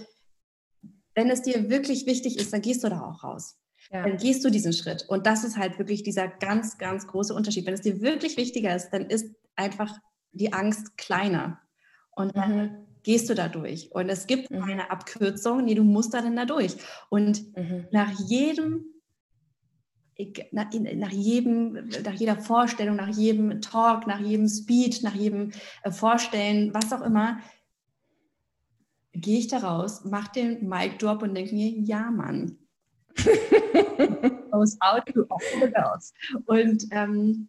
wenn es dir wirklich wichtig ist, dann gehst du da auch raus. Ja. Dann gehst du diesen Schritt. Und das ist halt wirklich dieser ganz, ganz große Unterschied. Wenn es dir wirklich wichtiger ist, dann ist einfach die Angst kleiner. Und dann mhm. gehst du da durch. Und es gibt mhm. eine Abkürzung, nee, du musst da dann da durch. Und mhm. nach jedem nach, nach, jedem, nach jeder Vorstellung, nach jedem Talk, nach jedem Speech, nach jedem äh, Vorstellen, was auch immer, gehe ich da raus, mache den Mic Drop und denke mir, ja, Mann. Goes out to all the girls. Und ähm,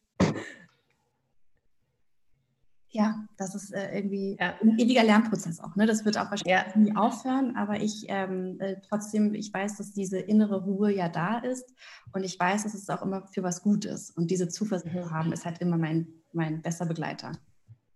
ja, das ist äh, irgendwie ja. ein ewiger Lernprozess auch. Ne? Das wird auch wahrscheinlich ja. nie aufhören, aber ich ähm, äh, trotzdem, ich weiß, dass diese innere Ruhe ja da ist und ich weiß, dass es auch immer für was gut ist. Und diese Zuversicht mhm. zu haben, ist halt immer mein, mein bester Begleiter.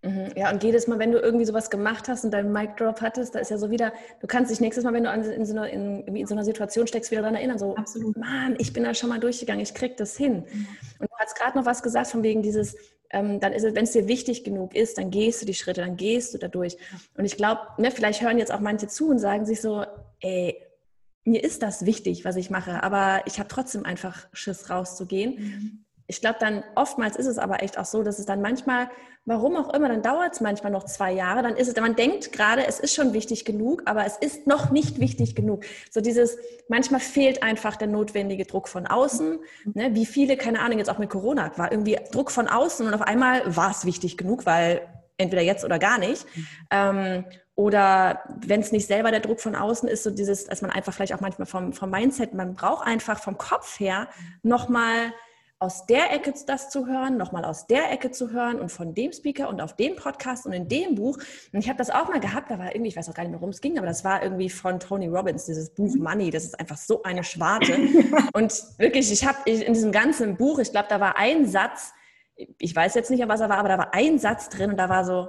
Mhm. Ja, und jedes Mal, wenn du irgendwie sowas gemacht hast und deinen Mic Drop hattest, da ist ja so wieder, du kannst dich nächstes Mal, wenn du in so einer, in, in so einer Situation steckst, wieder daran erinnern, so, Absolut. Mann, ich bin da schon mal durchgegangen, ich krieg das hin. Mhm. Und du hast gerade noch was gesagt von wegen dieses, ähm, dann ist es, wenn es dir wichtig genug ist, dann gehst du die Schritte, dann gehst du da durch. Und ich glaube, ne, vielleicht hören jetzt auch manche zu und sagen sich so, ey, mir ist das wichtig, was ich mache, aber ich habe trotzdem einfach Schiss rauszugehen. Mhm ich glaube dann, oftmals ist es aber echt auch so, dass es dann manchmal, warum auch immer, dann dauert es manchmal noch zwei Jahre, dann ist es, man denkt gerade, es ist schon wichtig genug, aber es ist noch nicht wichtig genug. So dieses, manchmal fehlt einfach der notwendige Druck von außen. Ne? Wie viele, keine Ahnung, jetzt auch mit Corona, war irgendwie Druck von außen und auf einmal war es wichtig genug, weil entweder jetzt oder gar nicht. Ähm, oder wenn es nicht selber der Druck von außen ist, so dieses, dass man einfach vielleicht auch manchmal vom, vom Mindset, man braucht einfach vom Kopf her nochmal aus der Ecke das zu hören, nochmal aus der Ecke zu hören und von dem Speaker und auf dem Podcast und in dem Buch. Und ich habe das auch mal gehabt, da war irgendwie, ich weiß auch gar nicht mehr, worum es ging, aber das war irgendwie von Tony Robbins, dieses Buch mhm. Money. Das ist einfach so eine Schwarte. und wirklich, ich habe in diesem ganzen Buch, ich glaube, da war ein Satz, ich weiß jetzt nicht, was er war, aber da war ein Satz drin und da war so,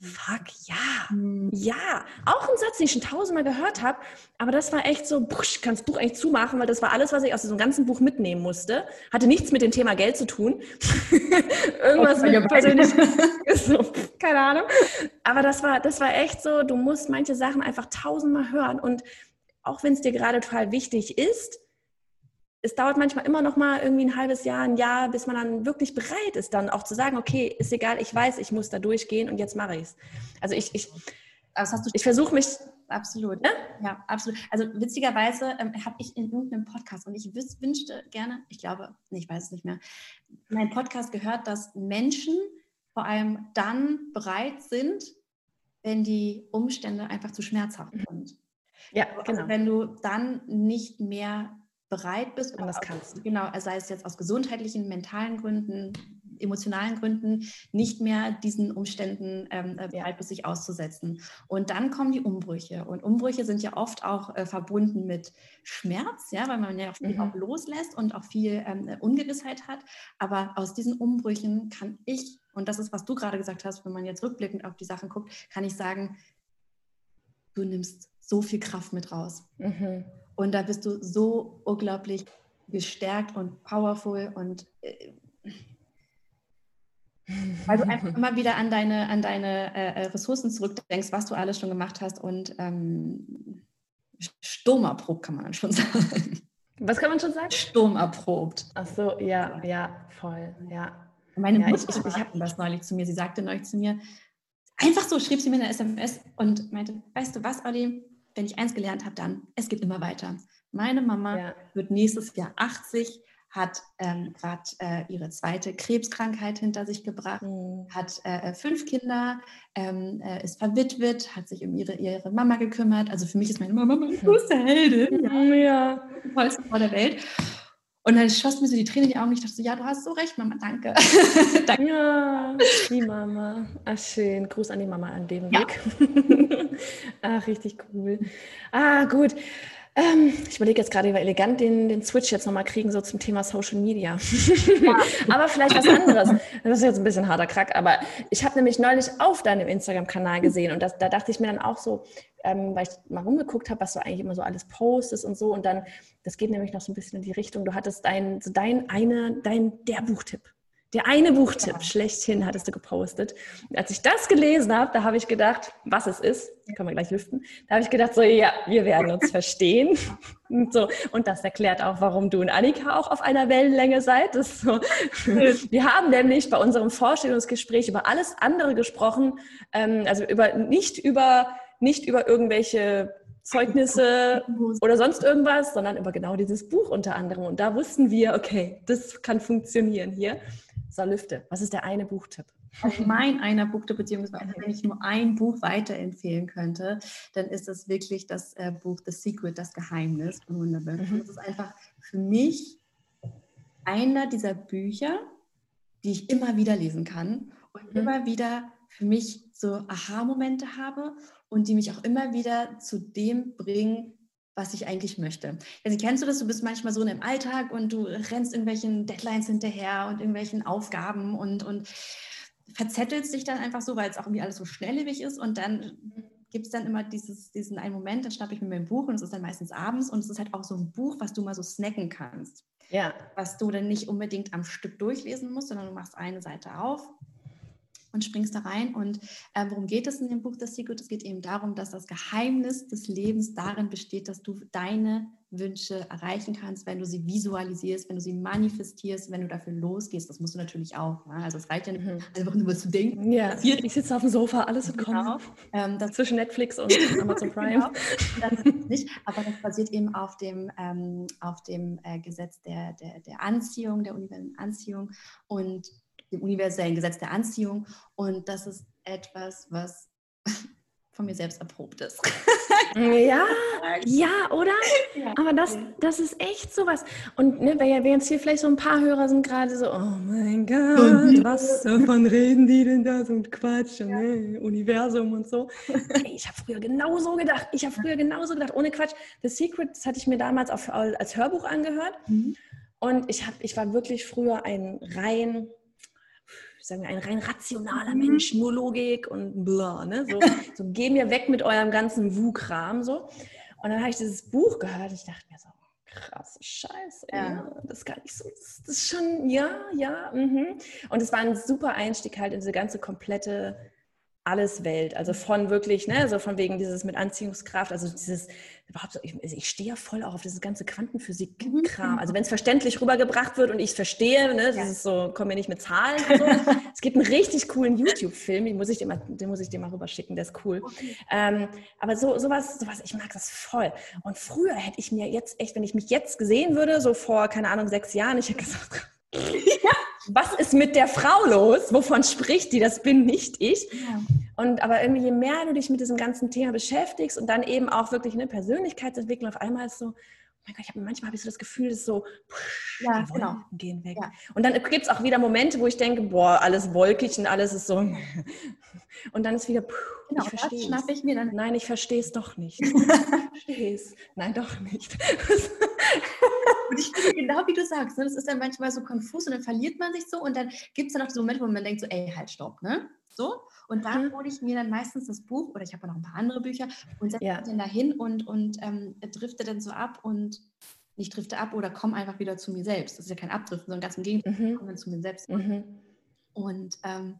Fuck, ja, mhm. ja. Auch ein Satz, den ich schon tausendmal gehört habe, aber das war echt so, ich kann das Buch eigentlich zumachen, weil das war alles, was ich aus diesem ganzen Buch mitnehmen musste. Hatte nichts mit dem Thema Geld zu tun. Irgendwas mit persönlich. so, keine Ahnung. Aber das war, das war echt so, du musst manche Sachen einfach tausendmal hören und auch wenn es dir gerade total wichtig ist, es dauert manchmal immer noch mal irgendwie ein halbes Jahr, ein Jahr, bis man dann wirklich bereit ist, dann auch zu sagen, okay, ist egal, ich weiß, ich muss da durchgehen und jetzt mache ich es. Also ich, ich, ich versuche mich. Absolut. Ja? ja, absolut. Also witzigerweise ähm, habe ich in irgendeinem Podcast und ich wünschte gerne, ich glaube, nee, ich weiß es nicht mehr, mein Podcast gehört, dass Menschen vor allem dann bereit sind, wenn die Umstände einfach zu schmerzhaft mhm. sind. Ja, also genau. Also wenn du dann nicht mehr bereit bist und das kannst. Genau, sei es jetzt aus gesundheitlichen, mentalen Gründen, emotionalen Gründen, nicht mehr diesen Umständen ähm, äh, bereit bist, sich auszusetzen. Und dann kommen die Umbrüche. Und Umbrüche sind ja oft auch äh, verbunden mit Schmerz, ja, weil man ja auch viel mhm. auch loslässt und auch viel ähm, Ungewissheit hat. Aber aus diesen Umbrüchen kann ich, und das ist, was du gerade gesagt hast, wenn man jetzt rückblickend auf die Sachen guckt, kann ich sagen, du nimmst so viel Kraft mit raus. Mhm. Und da bist du so unglaublich gestärkt und powerful und äh, weil du einfach immer wieder an deine, an deine äh, Ressourcen zurückdenkst, was du alles schon gemacht hast und ähm, sturmerprobt, kann man dann schon sagen. Was kann man schon sagen? Sturmerprobt. Ach so, ja, ja, voll, ja. Meine ja, Mutter ich, ich, ich habe das neulich zu mir. Sie sagte neulich zu mir, einfach so schrieb sie mir eine SMS und meinte, weißt du was, Olli, wenn ich eins gelernt habe, dann, es geht immer weiter. Meine Mama ja. wird nächstes Jahr 80, hat ähm, gerade äh, ihre zweite Krebskrankheit hinter sich gebracht, mhm. hat äh, äh, fünf Kinder, ähm, äh, ist verwitwet, hat sich um ihre, ihre Mama gekümmert. Also für mich ist meine Mama meine größte Heldin. Ja, ja. tollste Frau der Welt. Und dann schoss mir so die Tränen in die Augen. Ich dachte so, ja, du hast so recht, Mama, danke. danke. Ja, die Mama. Ach, schön. Gruß an die Mama an dem ja. Weg. Ach, richtig cool. Ah, gut. Ähm, ich überlege jetzt gerade, wie wir elegant den, den Switch jetzt nochmal kriegen, so zum Thema Social Media. Ja. aber vielleicht was anderes. Das ist jetzt ein bisschen harter Krack, aber ich habe nämlich neulich auf deinem Instagram-Kanal gesehen und das, da dachte ich mir dann auch so, ähm, weil ich mal rumgeguckt habe, was du eigentlich immer so alles postest und so und dann, das geht nämlich noch so ein bisschen in die Richtung, du hattest dein, so dein, eine, dein, der Buchtipp. Der eine Buchtipp schlechthin hattest du gepostet. Als ich das gelesen habe, da habe ich gedacht, was es ist, können wir gleich lüften, da habe ich gedacht, so ja, wir werden uns verstehen. Und, so. und das erklärt auch, warum du und Annika auch auf einer Wellenlänge seid. So. Wir haben nämlich bei unserem Vorstellungsgespräch über alles andere gesprochen, ähm, also über nicht über nicht über irgendwelche Zeugnisse oder sonst irgendwas, sondern über genau dieses Buch unter anderem. Und da wussten wir, okay, das kann funktionieren hier. So, Lüfte, was ist der eine Buchtipp? Also mein einer Buchtipp, beziehungsweise wenn ich nur ein Buch weiterempfehlen könnte, dann ist es wirklich das äh, Buch The Secret, das Geheimnis von Wunderbill. Mhm. Das ist einfach für mich einer dieser Bücher, die ich immer wieder lesen kann und mhm. immer wieder für mich so Aha-Momente habe und die mich auch immer wieder zu dem bringen, was ich eigentlich möchte. Also kennst du das? Du bist manchmal so in dem Alltag und du rennst irgendwelchen Deadlines hinterher und irgendwelchen Aufgaben und, und verzettelst dich dann einfach so, weil es auch irgendwie alles so schnelllebig ist und dann gibt es dann immer dieses, diesen einen Moment, dann schnappe ich mir mein Buch und es ist dann meistens abends und es ist halt auch so ein Buch, was du mal so snacken kannst. Ja. Was du dann nicht unbedingt am Stück durchlesen musst, sondern du machst eine Seite auf und springst da rein. Und äh, worum geht es in dem Buch Das Secret? Es geht eben darum, dass das Geheimnis des Lebens darin besteht, dass du deine Wünsche erreichen kannst, wenn du sie visualisierst, wenn du sie manifestierst, wenn du dafür losgehst. Das musst du natürlich auch. Ne? Also es reicht ja nicht, mhm. einfach nur zu denken. Ja, ich sitze auf dem Sofa, alles wird genau. kommen. Ähm, Zwischen Netflix und Amazon Prime. genau. nicht, aber das basiert eben auf dem, ähm, auf dem äh, Gesetz der, der, der Anziehung, der universellen Anziehung. Und dem universellen Gesetz der Anziehung. Und das ist etwas, was von mir selbst erprobt ist. ja, ja, oder? Ja. Aber das, das ist echt sowas. Und ne, wenn jetzt hier vielleicht so ein paar Hörer sind gerade so, oh mein Gott, was davon reden die denn da? So ein Quatsch, ja. ne? Universum und so. Ich habe früher genauso gedacht. Ich habe früher genauso gedacht, ohne Quatsch. The Secret, das hatte ich mir damals auch als Hörbuch angehört. Mhm. Und ich, hab, ich war wirklich früher ein rein sagen wir, ein rein rationaler mhm. Mensch, nur Logik und bla, ne? So, so geh mir weg mit eurem ganzen Wu-Kram, so. Und dann habe ich dieses Buch gehört und ich dachte mir so, krasse Scheiße, ja. das ist gar nicht so, das, das ist schon, ja, ja, mhm. Und es war ein super Einstieg halt in diese ganze komplette alles Welt. Also von wirklich, ne, so von wegen dieses mit Anziehungskraft, also dieses, überhaupt so, ich, ich stehe ja voll auch auf dieses ganze Quantenphysik-Kram. Mhm. Also wenn es verständlich rübergebracht wird und ich es verstehe, ne, das ja. ist so, kommen wir nicht mit Zahlen und so. es gibt einen richtig coolen YouTube-Film, den muss ich dir mal, den muss ich dir mal rüberschicken, der ist cool. Okay. Ähm, aber so, sowas, sowas, ich mag das voll. Und früher hätte ich mir jetzt echt, wenn ich mich jetzt gesehen würde, so vor, keine Ahnung, sechs Jahren, ich hätte gesagt, ja. Was ist mit der Frau los? Wovon spricht die? Das bin nicht ich. Ja. Und aber irgendwie, je mehr du dich mit diesem ganzen Thema beschäftigst und dann eben auch wirklich eine Persönlichkeitsentwicklung, auf einmal ist so, oh mein Gott, ich hab, manchmal habe ich so das Gefühl, dass so, pff, ja, die genau. gehen weg. Ja. Und dann gibt es auch wieder Momente, wo ich denke, boah, alles wolkig und alles ist so. Und dann ist wieder, pff, genau, ich verstehe ich mir dann. Nein, ich verstehe es doch nicht. ich verstehe es. Nein, doch nicht. und ich finde genau wie du sagst, ne, das ist dann manchmal so konfus und dann verliert man sich so und dann gibt es dann auch so Momente, wo man denkt so, ey, halt, stopp, ne? So. Und dann mhm. hole ich mir dann meistens das Buch oder ich habe noch ein paar andere Bücher und setze ja. dann dahin und, und ähm, drifte dann so ab und nicht drifte ab oder komme einfach wieder zu mir selbst. Das ist ja kein Abdriften, sondern ganz im Gegenteil, mhm. ich komme dann zu mir selbst. Mhm. Und ähm,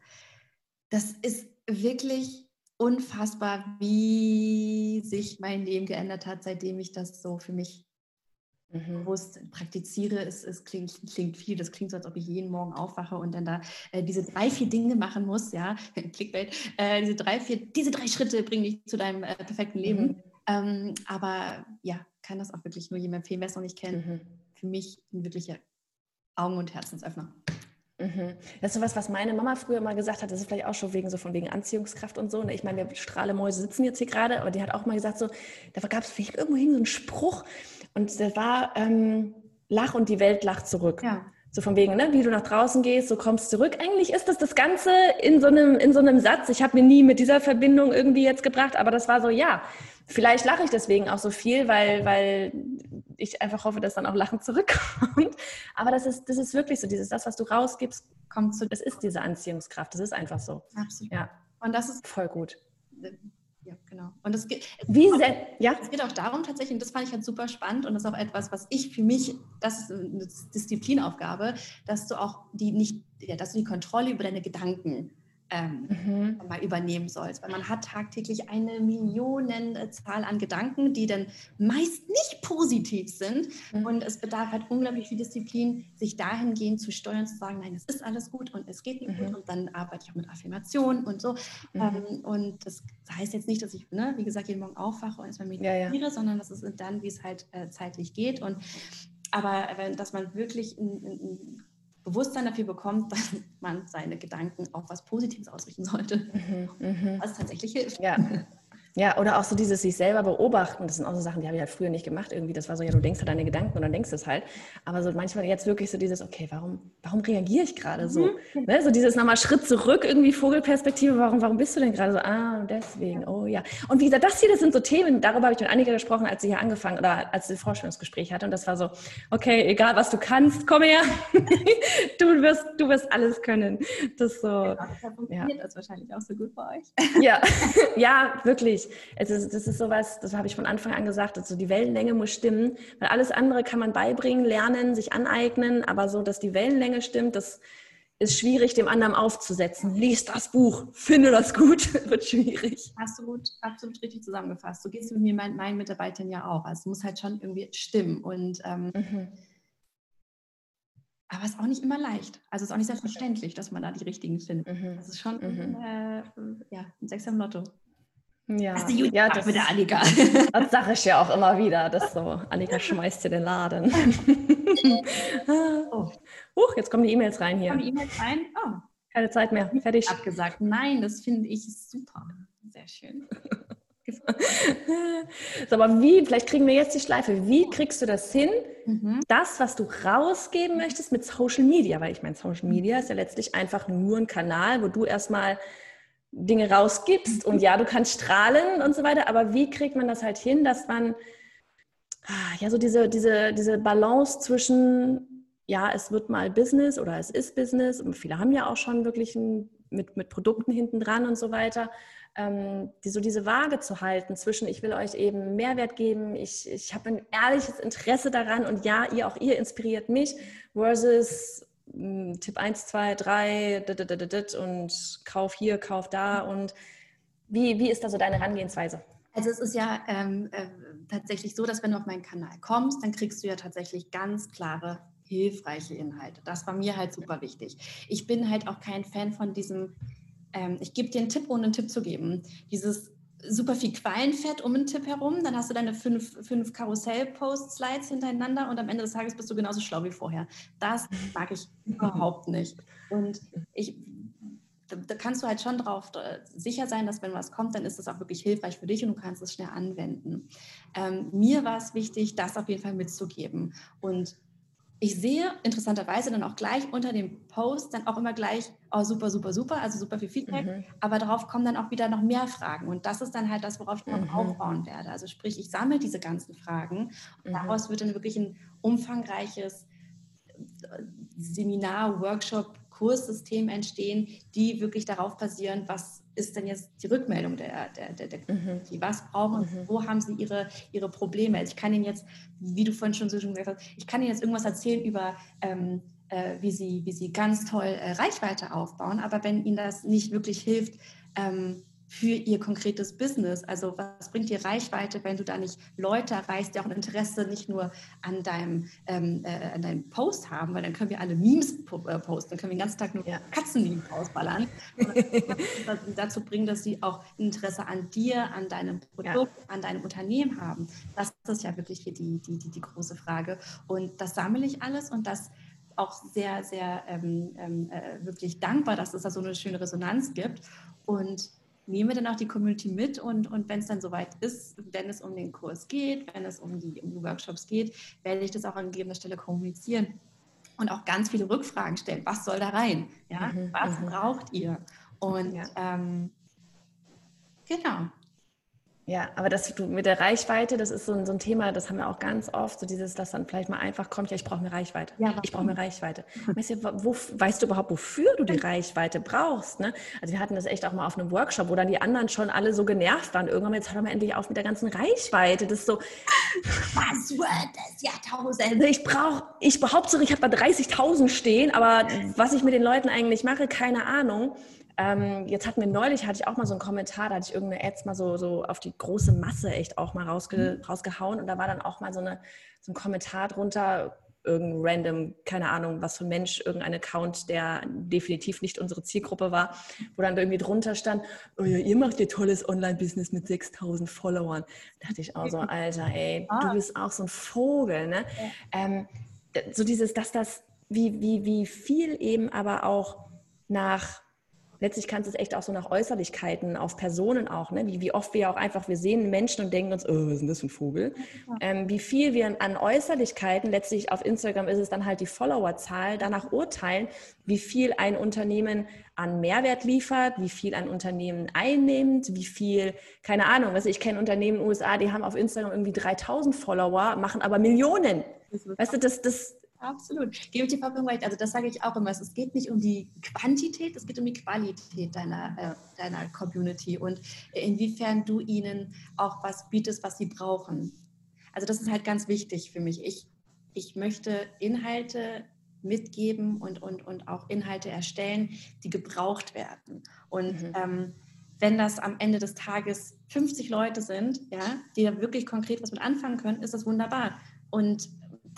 das ist wirklich unfassbar, wie sich mein Leben geändert hat, seitdem ich das so für mich mhm. bewusst praktiziere. Es, es klingt, klingt, viel, das klingt so, als ob ich jeden Morgen aufwache und dann da äh, diese drei, vier Dinge machen muss, ja, Clickbait, äh, diese drei, vier, diese drei Schritte bringen dich zu deinem äh, perfekten Leben. Mhm. Ähm, aber ja, kann das auch wirklich nur jemand empfehlen, wer es noch nicht kennt. Mhm. Für mich ein wirklicher Augen- und Herzensöffner. Mhm. Das ist so was, was meine Mama früher mal gesagt hat. Das ist vielleicht auch schon wegen so von wegen Anziehungskraft und so. Ne? Ich meine, wir Strahlemäuse sitzen jetzt hier gerade, aber die hat auch mal gesagt, so, da gab es irgendwo hin so einen Spruch und der war, ähm, lach und die Welt lacht zurück. Ja. So von wegen, ne, wie du nach draußen gehst, so kommst zurück. Eigentlich ist das das Ganze in so einem, in so einem Satz. Ich habe mir nie mit dieser Verbindung irgendwie jetzt gebracht, aber das war so, ja, vielleicht lache ich deswegen auch so viel, weil, weil ich einfach hoffe, dass dann auch Lachen zurückkommt. Aber das ist, das ist wirklich so, dieses, das, was du rausgibst, kommt zu, das ist diese Anziehungskraft. Das ist einfach so. Absolut. Ja. Und das ist voll gut. Ja, genau. Und es geht, Wie auch, ja? es geht auch darum tatsächlich, und das fand ich halt super spannend und das ist auch etwas, was ich für mich, das ist eine Disziplinaufgabe, dass du auch die nicht, ja, dass du die Kontrolle über deine Gedanken ähm, mhm. mal übernehmen sollst. Weil man hat tagtäglich eine Millionenzahl an Gedanken, die dann meist nicht positiv sind. Mhm. Und es bedarf halt unglaublich viel Disziplin, sich dahingehend zu steuern, zu sagen, nein, es ist alles gut und es geht nicht mhm. gut. Und dann arbeite ich auch mit Affirmationen und so. Mhm. Ähm, und das heißt jetzt nicht, dass ich, ne, wie gesagt, jeden Morgen aufwache und erstmal meditiere, ja, ja. sondern das ist dann, wie es halt äh, zeitlich geht. Und aber dass man wirklich ein, ein Bewusstsein dafür bekommt, dass man seine Gedanken auf was Positives ausrichten sollte, mhm, mhm. was tatsächlich hilft. Ja. Ja, oder auch so dieses sich selber beobachten. Das sind auch so Sachen, die habe ich halt früher nicht gemacht. Irgendwie, das war so, ja, du denkst halt deine Gedanken und dann denkst du es halt. Aber so manchmal jetzt wirklich so dieses, okay, warum, warum reagiere ich gerade so? Mhm. Ne? So dieses nochmal Schritt zurück, irgendwie Vogelperspektive, warum, warum bist du denn gerade so? Ah, deswegen, oh ja. Und wie gesagt, das hier, das sind so Themen, darüber habe ich mit Annika gesprochen, als sie hier angefangen oder als sie das Vorstellungsgespräch hatte. Und das war so, okay, egal was du kannst, komm her. du wirst, du wirst alles können. Das so. Ja, das funktioniert ja. das wahrscheinlich auch so gut bei euch. ja, ja, wirklich. Es ist, das ist sowas, das habe ich von Anfang an gesagt, also die Wellenlänge muss stimmen, weil alles andere kann man beibringen, lernen, sich aneignen, aber so, dass die Wellenlänge stimmt, das ist schwierig, dem anderen aufzusetzen. Lies das Buch, finde das gut, wird schwierig. Absolut, absolut richtig zusammengefasst. So geht es mit mir meinen, meinen Mitarbeitern ja auch. Also es muss halt schon irgendwie stimmen und ähm, mhm. Aber es ist auch nicht immer leicht. Also es ist auch nicht selbstverständlich, dass man da die richtigen findet. Mhm. Das ist schon mhm. äh, ja, ein Sechser im Lotto. Ja, das ist ja, das, mit der Annika. Das sage ich ja auch immer wieder. Das so, Annika schmeißt dir den Laden. oh. Huch, jetzt kommen die E-Mails rein hier. Kommen die E-Mails rein? Oh. Keine Zeit mehr. Fertig. Abgesagt. Nein, das finde ich super. Sehr schön. so, aber wie, vielleicht kriegen wir jetzt die Schleife, wie kriegst du das hin, mhm. das, was du rausgeben möchtest mit Social Media, weil ich meine, Social Media ist ja letztlich einfach nur ein Kanal, wo du erstmal Dinge rausgibst und ja, du kannst strahlen und so weiter, aber wie kriegt man das halt hin, dass man ah, ja so diese, diese, diese Balance zwischen, ja, es wird mal Business oder es ist Business und viele haben ja auch schon wirklich ein, mit, mit Produkten hinten dran und so weiter, ähm, die, so diese Waage zu halten zwischen, ich will euch eben Mehrwert geben, ich, ich habe ein ehrliches Interesse daran und ja, ihr auch ihr inspiriert mich, versus Tipp 1, 2, 3 und kauf hier, kauf da und wie, wie ist da so deine Herangehensweise? Also es ist ja ähm, äh, tatsächlich so, dass wenn du auf meinen Kanal kommst, dann kriegst du ja tatsächlich ganz klare, hilfreiche Inhalte. Das war mir halt super wichtig. Ich bin halt auch kein Fan von diesem, ähm, ich gebe dir einen Tipp, ohne einen Tipp zu geben. Dieses super viel Quallenfett um den Tipp herum. Dann hast du deine fünf, fünf Karussell-Post-Slides hintereinander und am Ende des Tages bist du genauso schlau wie vorher. Das mag ich überhaupt nicht. Und ich, da kannst du halt schon drauf äh, sicher sein, dass wenn was kommt, dann ist das auch wirklich hilfreich für dich und du kannst es schnell anwenden. Ähm, mir war es wichtig, das auf jeden Fall mitzugeben. Und ich sehe interessanterweise dann auch gleich unter dem Post dann auch immer gleich, oh super, super, super, also super viel Feedback, mhm. aber darauf kommen dann auch wieder noch mehr Fragen und das ist dann halt das, worauf ich mhm. aufbauen werde. Also sprich, ich sammle diese ganzen Fragen und mhm. daraus wird dann wirklich ein umfangreiches äh, Seminar, Workshop, Kurssystem entstehen, die wirklich darauf basieren, was ist denn jetzt die Rückmeldung der, der, der, der mhm. Was brauchen, mhm. wo haben sie ihre, ihre Probleme? Ich kann Ihnen jetzt, wie du vorhin schon so schon gesagt hast, ich kann Ihnen jetzt irgendwas erzählen über, ähm, äh, wie, sie, wie sie ganz toll äh, Reichweite aufbauen, aber wenn Ihnen das nicht wirklich hilft, ähm, für ihr konkretes Business. Also was bringt dir Reichweite, wenn du da nicht Leute erreichst, die auch ein Interesse nicht nur an deinem, ähm, äh, an deinem Post haben, weil dann können wir alle Memes äh, posten, dann können wir den ganzen Tag nur ja. Katzenmemes ausballern. dazu bringen, dass sie auch Interesse an dir, an deinem Produkt, ja. an deinem Unternehmen haben. Das ist ja wirklich hier die, die, die, die große Frage. Und das sammle ich alles und das auch sehr, sehr ähm, ähm äh, wirklich dankbar, dass es da so eine schöne Resonanz gibt. Und nehme dann auch die Community mit und, und wenn es dann soweit ist, wenn es um den Kurs geht, wenn es um die, um die Workshops geht, werde ich das auch an gegebener Stelle kommunizieren. und auch ganz viele Rückfragen stellen. Was soll da rein? Ja? Mhm, was mhm. braucht ihr? Und ja. ähm, genau. Ja, aber das du mit der Reichweite, das ist so ein, so ein Thema, das haben wir auch ganz oft, so dieses, dass dann vielleicht mal einfach kommt, ja, ich brauche mehr Reichweite. Ja, ich brauche mehr Reichweite. Weißt du, wo, weißt du überhaupt, wofür du die Reichweite brauchst? Ne? Also wir hatten das echt auch mal auf einem Workshop, wo dann die anderen schon alle so genervt waren. Irgendwann, jetzt hör mal endlich auf mit der ganzen Reichweite. Das ist so, was wird das Jahrtausend? Ich brauche, ich behaupte, ich habe da 30.000 stehen, aber was ich mit den Leuten eigentlich mache, keine Ahnung. Ähm, jetzt hatten wir neulich, hatte ich auch mal so einen Kommentar, da hatte ich irgendeine Ads mal so, so auf die große Masse echt auch mal rausge, mhm. rausgehauen und da war dann auch mal so, eine, so ein Kommentar drunter, irgendein random, keine Ahnung, was für ein Mensch, irgendein Account, der definitiv nicht unsere Zielgruppe war, wo dann irgendwie drunter stand, oh ja, ihr macht ihr tolles Online-Business mit 6000 Followern. Da dachte ich auch so, Alter, ey, ah. du bist auch so ein Vogel, ne? Ähm, so dieses, dass das, wie, wie, wie viel eben aber auch nach letztlich kannst du es echt auch so nach Äußerlichkeiten, auf Personen auch, ne? wie, wie oft wir auch einfach, wir sehen Menschen und denken uns, oh, was ist denn das für ein Vogel? Ähm, wie viel wir an Äußerlichkeiten, letztlich auf Instagram ist es dann halt die Followerzahl, danach urteilen, wie viel ein Unternehmen an Mehrwert liefert, wie viel ein Unternehmen einnimmt, wie viel, keine Ahnung, also ich kenne Unternehmen in den USA, die haben auf Instagram irgendwie 3000 Follower, machen aber Millionen. Weißt du, das, das, Absolut. Gebe ich dir vollkommen recht. Also das sage ich auch immer. Es geht nicht um die Quantität, es geht um die Qualität deiner, äh, deiner Community und inwiefern du ihnen auch was bietest, was sie brauchen. Also das ist halt ganz wichtig für mich. Ich, ich möchte Inhalte mitgeben und, und, und auch Inhalte erstellen, die gebraucht werden. Und mhm. ähm, wenn das am Ende des Tages 50 Leute sind, ja, die da wirklich konkret was mit anfangen können, ist das wunderbar. Und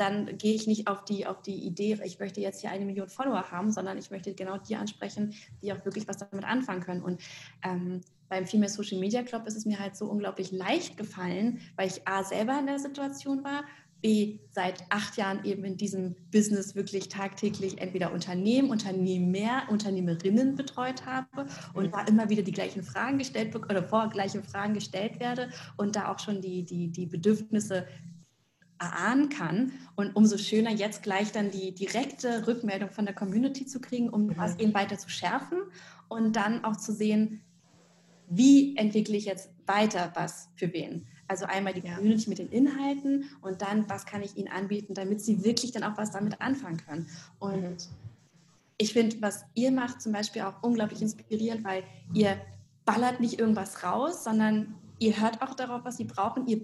dann gehe ich nicht auf die, auf die Idee, ich möchte jetzt hier eine Million Follower haben, sondern ich möchte genau die ansprechen, die auch wirklich was damit anfangen können. Und ähm, beim Female Social Media Club ist es mir halt so unglaublich leicht gefallen, weil ich A selber in der Situation war, B seit acht Jahren eben in diesem Business wirklich tagtäglich entweder Unternehmen, Unternehmer, Unternehmerinnen betreut habe und da immer wieder die gleichen Fragen gestellt oder vor gleichen Fragen gestellt werde und da auch schon die, die, die Bedürfnisse erahnen kann. Und umso schöner jetzt gleich dann die direkte Rückmeldung von der Community zu kriegen, um mhm. das eben weiter zu schärfen und dann auch zu sehen, wie entwickle ich jetzt weiter was für wen. Also einmal die Community mit den Inhalten und dann, was kann ich ihnen anbieten, damit sie wirklich dann auch was damit anfangen können. Und mhm. ich finde, was ihr macht zum Beispiel auch unglaublich inspirierend, weil ihr ballert nicht irgendwas raus, sondern ihr hört auch darauf, was sie brauchen. Ihr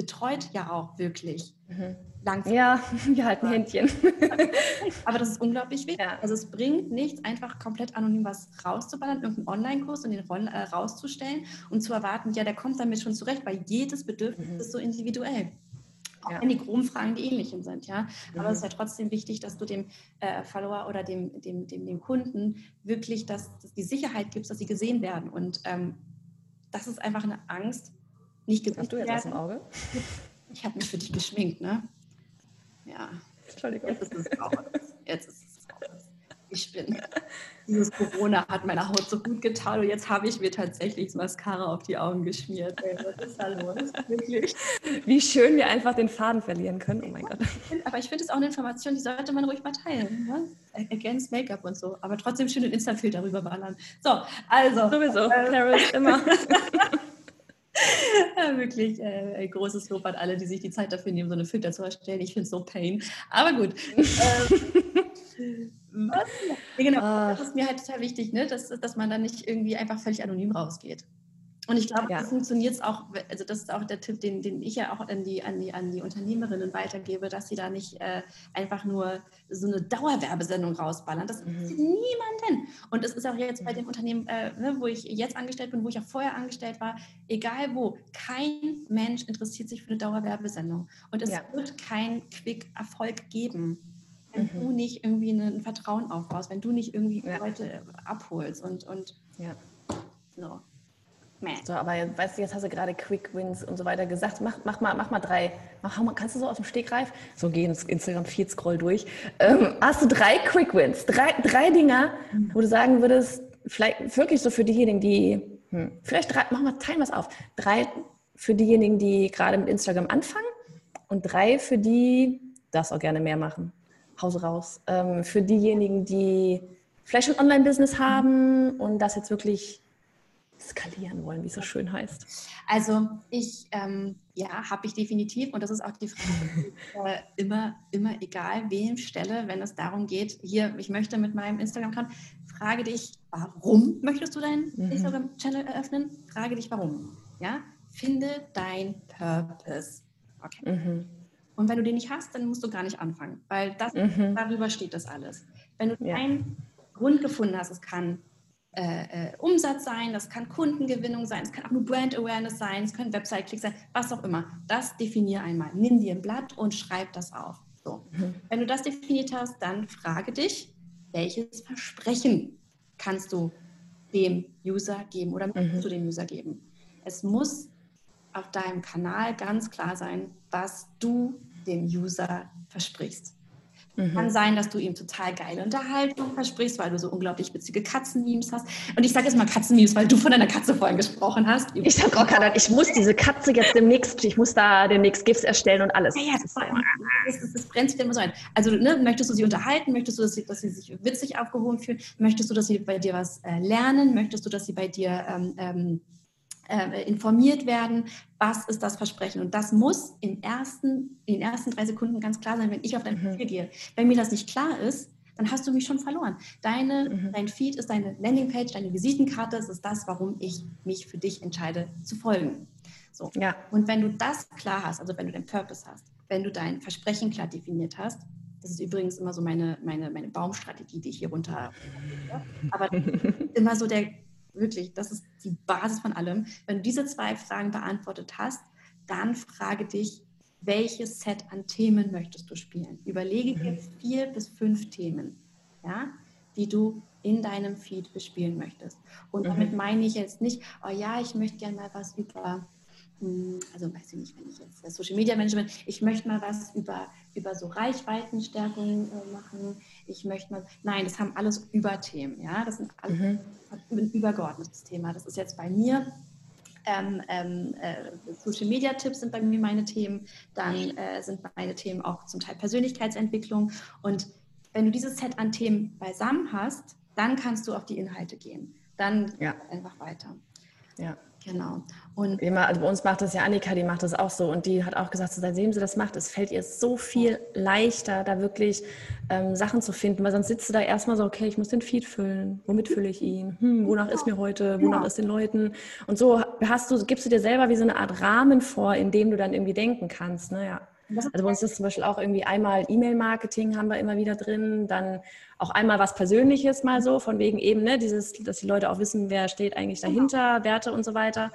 betreut ja auch wirklich mhm. langfristig. Ja, wir halten Händchen. Aber das ist unglaublich wichtig. Ja. Also es bringt nichts, einfach komplett anonym was rauszuballern, irgendeinen Online-Kurs und den äh, rauszustellen und zu erwarten, ja, der kommt damit schon zurecht, weil jedes Bedürfnis mhm. ist so individuell. Auch ja. wenn die groben Fragen die ähnlichen sind, ja. Aber mhm. es ist ja trotzdem wichtig, dass du dem äh, Follower oder dem, dem, dem, dem Kunden wirklich das die Sicherheit gibst, dass sie gesehen werden. Und ähm, das ist einfach eine Angst, nicht gesehen Hast du jetzt aus dem Auge? Ich habe mich für dich geschminkt, ne? Ja. Entschuldigung. Jetzt ist es raus. Jetzt ist es raus. Ich bin. Dieses Corona hat meiner Haut so gut getan und jetzt habe ich mir tatsächlich Mascara auf die Augen geschmiert. Ey, was ist da los? Wirklich. Wie schön wir einfach den Faden verlieren können. Oh mein Gott. Aber ich finde es auch eine Information, die sollte man ruhig mal teilen. Ne? Against Make-up und so. Aber trotzdem schön den Insta-Filter rüberballern. So, also. Sowieso. Äh, Paris immer. ja, wirklich äh, großes Lob an alle, die sich die Zeit dafür nehmen, so eine Filter zu erstellen. Ich finde es so pain. Aber gut. ähm, was? Ja, genau, das ist mir halt total wichtig, ne? dass, dass man dann nicht irgendwie einfach völlig anonym rausgeht. Und ich glaube, ja. das funktioniert es auch, also das ist auch der Tipp, den, den ich ja auch an die, an, die, an die Unternehmerinnen weitergebe, dass sie da nicht äh, einfach nur so eine Dauerwerbesendung rausballern. Das mhm. interessiert niemanden. Und es ist auch jetzt bei mhm. dem Unternehmen, äh, ne, wo ich jetzt angestellt bin, wo ich auch vorher angestellt war, egal wo, kein Mensch interessiert sich für eine Dauerwerbesendung. Und es ja. wird keinen Quick-Erfolg geben wenn mhm. du nicht irgendwie ein Vertrauen aufbaust, wenn du nicht irgendwie ja. Leute abholst und, und ja. so. So, aber weißt du, jetzt hast du gerade Quick Wins und so weiter gesagt. Mach, mach, mal, mach mal drei. Mach, kannst du so aus dem Stegreif? So gehen ins Instagram-Feed, scroll durch. Ähm, hast du drei Quick Wins? Drei, drei Dinger, wo du sagen würdest, vielleicht wirklich so für diejenigen, die, hm, vielleicht drei, mach mal, teilen es auf. Drei für diejenigen, die gerade mit Instagram anfangen und drei für die, das auch gerne mehr machen. Hause raus. Ähm, für diejenigen, die vielleicht schon Online-Business haben und das jetzt wirklich skalieren wollen, wie es so schön heißt? Also ich, ähm, ja, habe ich definitiv und das ist auch die Frage, äh, immer, immer egal wem stelle, wenn es darum geht, hier, ich möchte mit meinem Instagram-Account, frage dich, warum möchtest du deinen mhm. Instagram-Channel eröffnen? Frage dich, warum. Ja, finde dein Purpose. Okay. Mhm. Und wenn du den nicht hast, dann musst du gar nicht anfangen, weil das, mhm. darüber steht das alles. Wenn du ja. keinen Grund gefunden hast, es kann äh, äh, Umsatz sein, das kann Kundengewinnung sein, es kann auch nur Brand Awareness sein, es können Website-Klicks sein, was auch immer. Das definier einmal. Nimm dir ein Blatt und schreib das auf. So. Mhm. Wenn du das definiert hast, dann frage dich, welches Versprechen kannst du dem User geben oder möchtest mhm. du dem User geben? Es muss auf deinem Kanal ganz klar sein, was du dem User versprichst. Mhm. Kann sein, dass du ihm total geile Unterhaltung versprichst, weil du so unglaublich witzige Katzenmemes hast. Und ich sage jetzt mal Katzenmemes, weil du von deiner Katze vorhin gesprochen hast. Ich sage auch gerade, ich muss diese Katze jetzt demnächst, ich muss da demnächst GIFs erstellen und alles. Ja, ja, das, das, das, brennt sich immer so ein. Also ne, möchtest du sie unterhalten? Möchtest du, dass sie, dass sie sich witzig aufgehoben fühlen? Möchtest du, dass sie bei dir was äh, lernen? Möchtest du, dass sie bei dir ähm, ähm, äh, informiert werden, was ist das Versprechen. Und das muss im ersten, in den ersten drei Sekunden ganz klar sein, wenn ich auf dein mhm. Profil gehe. Wenn mir das nicht klar ist, dann hast du mich schon verloren. Deine, mhm. Dein Feed ist deine Landingpage, deine Visitenkarte, es ist das, warum ich mich für dich entscheide zu folgen. So. Ja. Und wenn du das klar hast, also wenn du deinen Purpose hast, wenn du dein Versprechen klar definiert hast, das ist übrigens immer so meine, meine, meine Baumstrategie, die ich hier runter. Aber immer so der Wirklich, das ist die Basis von allem. Wenn du diese zwei Fragen beantwortet hast, dann frage dich, welches Set an Themen möchtest du spielen? Überlege dir mhm. vier bis fünf Themen, ja, die du in deinem Feed bespielen möchtest. Und damit mhm. meine ich jetzt nicht, oh ja, ich möchte gerne mal was über also weiß ich nicht, wenn ich jetzt Social Media Management, ich möchte mal was über, über so Reichweitenstärkung äh, machen. Ich möchte mal, nein, das haben alles Überthemen, ja, das sind alles mhm. ein übergeordnetes Thema. Das ist jetzt bei mir. Ähm, ähm, äh, Social Media Tipps sind bei mir meine Themen, dann äh, sind meine Themen auch zum Teil Persönlichkeitsentwicklung. Und wenn du dieses Set an Themen beisammen hast, dann kannst du auf die Inhalte gehen. Dann ja. einfach weiter. Ja. Genau. Und Immer, also bei uns macht das ja Annika, die macht das auch so. Und die hat auch gesagt, so, seitdem sie das macht, es fällt ihr so viel leichter, da wirklich ähm, Sachen zu finden. Weil sonst sitzt du da erstmal so, okay, ich muss den Feed füllen. Womit fülle ich ihn? Hm, wonach ist mir heute? Wonach ja. ist den Leuten? Und so hast du, gibst du dir selber wie so eine Art Rahmen vor, in dem du dann irgendwie denken kannst. Ne? Ja. Also bei uns ist zum Beispiel auch irgendwie einmal E-Mail-Marketing haben wir immer wieder drin, dann auch einmal was Persönliches mal so, von wegen eben, ne, dieses, dass die Leute auch wissen, wer steht eigentlich genau. dahinter. Werte und so weiter.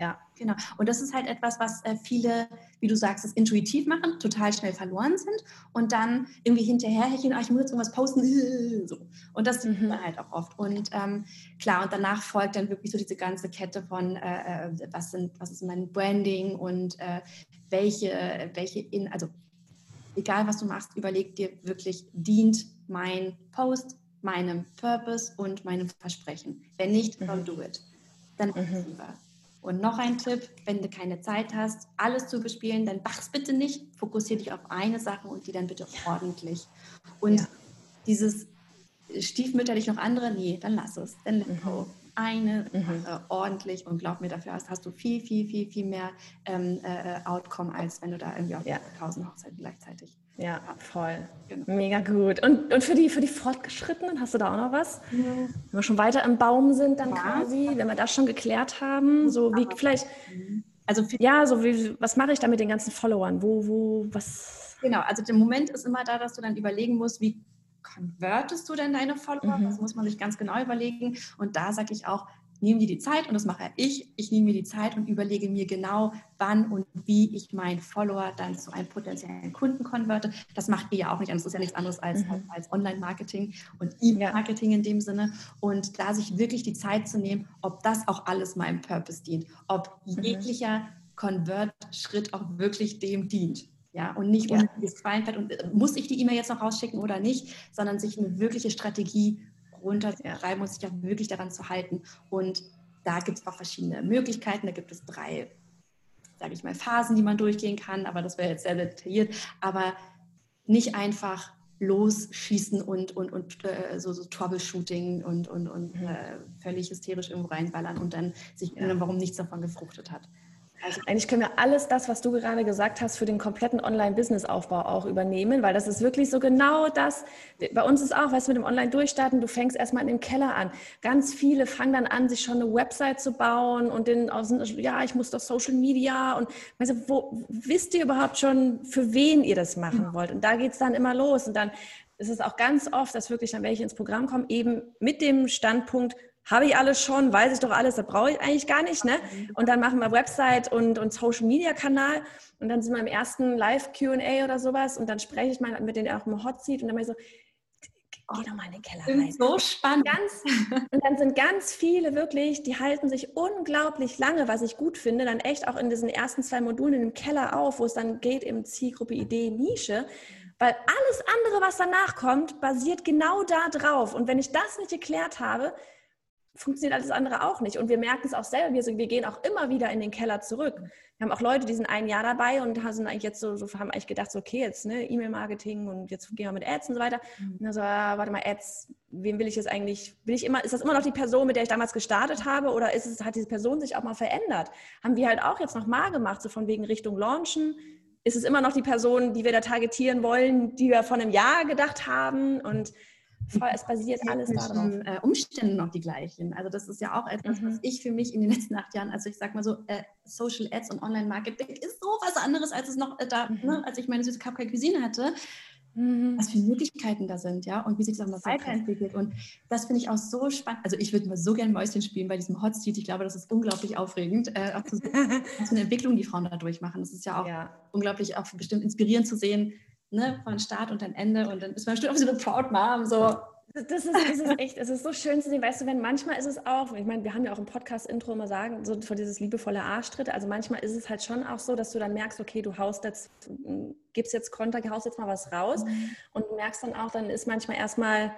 Ja, genau. Und das ist halt etwas, was äh, viele, wie du sagst, das intuitiv machen, total schnell verloren sind und dann irgendwie hinterherhecheln, ah, ich muss jetzt irgendwas posten. So. Und das sieht mhm. man halt auch oft. Und ähm, klar, und danach folgt dann wirklich so diese ganze Kette von, äh, äh was, sind, was ist mein Branding und äh, welche, welche in, also egal was du machst, überleg dir wirklich, dient mein Post meinem Purpose und meinem Versprechen. Wenn nicht, don't do it. Dann mhm. lieber. Und noch ein Tipp, wenn du keine Zeit hast, alles zu bespielen, dann mach's bitte nicht. Fokussiere dich auf eine Sache und die dann bitte ordentlich. Und ja. dieses stiefmütterlich noch andere, nee, dann lass es. Dann let go. Mhm eine mhm. äh, ordentlich und glaub mir, dafür hast, hast du viel, viel, viel, viel mehr ähm, äh, Outcome, als wenn du da irgendwie auf ja. 1000 Hochzeiten gleichzeitig. Ja, ja. voll. Genau. Mega gut. Und, und für, die, für die Fortgeschrittenen, hast du da auch noch was? Ja. Wenn wir schon weiter im Baum sind, dann quasi, wenn wir das schon geklärt haben, so wie vielleicht, also ja, so wie, was mache ich da mit den ganzen Followern? Wo, wo, was? Genau, also der Moment ist immer da, dass du dann überlegen musst, wie konvertest du denn deine Follower? Mhm. Das muss man sich ganz genau überlegen. Und da sage ich auch, nimm dir die Zeit und das mache ich. Ich nehme mir die Zeit und überlege mir genau, wann und wie ich meinen Follower dann zu einem potenziellen Kunden konverte. Das macht ihr ja auch nicht. Das ist ja nichts anderes als, mhm. als Online-Marketing und E-Marketing in dem Sinne. Und da sich wirklich die Zeit zu nehmen, ob das auch alles meinem Purpose dient, ob mhm. jeglicher Convert-Schritt auch wirklich dem dient. Ja, und nicht ja. unnötiges Qualenfett und äh, muss ich die E-Mail jetzt noch rausschicken oder nicht, sondern sich eine wirkliche Strategie runterzuschreiben und sich auch wirklich daran zu halten. Und da gibt es auch verschiedene Möglichkeiten. Da gibt es drei, sage ich mal, Phasen, die man durchgehen kann, aber das wäre jetzt sehr detailliert. Aber nicht einfach losschießen und, und, und äh, so, so Troubleshooting und, und, und mhm. äh, völlig hysterisch irgendwo reinballern und dann sich erinnern, warum nichts davon gefruchtet hat. Also eigentlich können wir alles das, was du gerade gesagt hast, für den kompletten Online-Business-Aufbau auch übernehmen, weil das ist wirklich so genau das. Bei uns ist auch, weißt du, mit dem Online-Durchstarten, du fängst erstmal in dem Keller an. Ganz viele fangen dann an, sich schon eine Website zu bauen und den, ja, ich muss doch Social Media und weißt du, wo, wisst ihr überhaupt schon, für wen ihr das machen wollt? Und da geht es dann immer los und dann ist es auch ganz oft, dass wirklich dann welche ins Programm kommen, eben mit dem Standpunkt, habe ich alles schon, weiß ich doch alles, das brauche ich eigentlich gar nicht. Ne? Und dann machen wir Website und, und Social Media Kanal und dann sind wir im ersten Live QA oder sowas und dann spreche ich mal mit denen auch im Hot Seat und dann bin ich so, geh doch mal in den Keller rein. So spannend. Ganz, und dann sind ganz viele wirklich, die halten sich unglaublich lange, was ich gut finde, dann echt auch in diesen ersten zwei Modulen in dem Keller auf, wo es dann geht im Zielgruppe Idee Nische. Weil alles andere, was danach kommt, basiert genau da drauf. Und wenn ich das nicht geklärt habe, funktioniert alles andere auch nicht. Und wir merken es auch selber. Wir, wir gehen auch immer wieder in den Keller zurück. Wir haben auch Leute, die sind ein Jahr dabei und sind eigentlich jetzt so, so haben eigentlich gedacht, so, okay, jetzt ne, E-Mail-Marketing und jetzt gehen wir mit Ads und so weiter. Mhm. Und dann so, ah, warte mal, Ads, wem will ich jetzt eigentlich, will ich immer, ist das immer noch die Person, mit der ich damals gestartet habe oder ist es, hat diese Person sich auch mal verändert? Haben wir halt auch jetzt nochmal gemacht, so von wegen Richtung Launchen. Ist es immer noch die Person, die wir da targetieren wollen, die wir vor einem Jahr gedacht haben? Und es basiert alles darauf. Äh, Umständen noch die gleichen. Also das ist ja auch etwas, mhm. was ich für mich in den letzten acht Jahren, also ich sag mal so, äh, Social Ads und Online-Marketing ist so was anderes, als es noch äh, da, mhm. ne, als ich meine süße Cupcake Cuisine hatte. Mhm. Was für Möglichkeiten da sind, ja, und wie sich das auch mal weiterentwickelt. Und das finde ich auch so spannend. Also ich würde mal so gerne Mäuschen spielen bei diesem Hot Seat. Ich glaube, das ist unglaublich aufregend, äh, auch zu sehen, was für eine Entwicklung die Frauen da durchmachen. Das ist ja auch ja. unglaublich auch bestimmt inspirierend zu sehen, ne, von Start und dann Ende und dann ist man bestimmt auch so eine Proud Mom, so. Das ist, das ist echt, es ist so schön zu sehen, weißt du, wenn manchmal ist es auch, ich meine, wir haben ja auch im Podcast-Intro immer sagen, so vor dieses liebevolle Arschtritt, also manchmal ist es halt schon auch so, dass du dann merkst, okay, du haust jetzt, gibst jetzt Konter, haust jetzt mal was raus mhm. und du merkst dann auch, dann ist manchmal erstmal,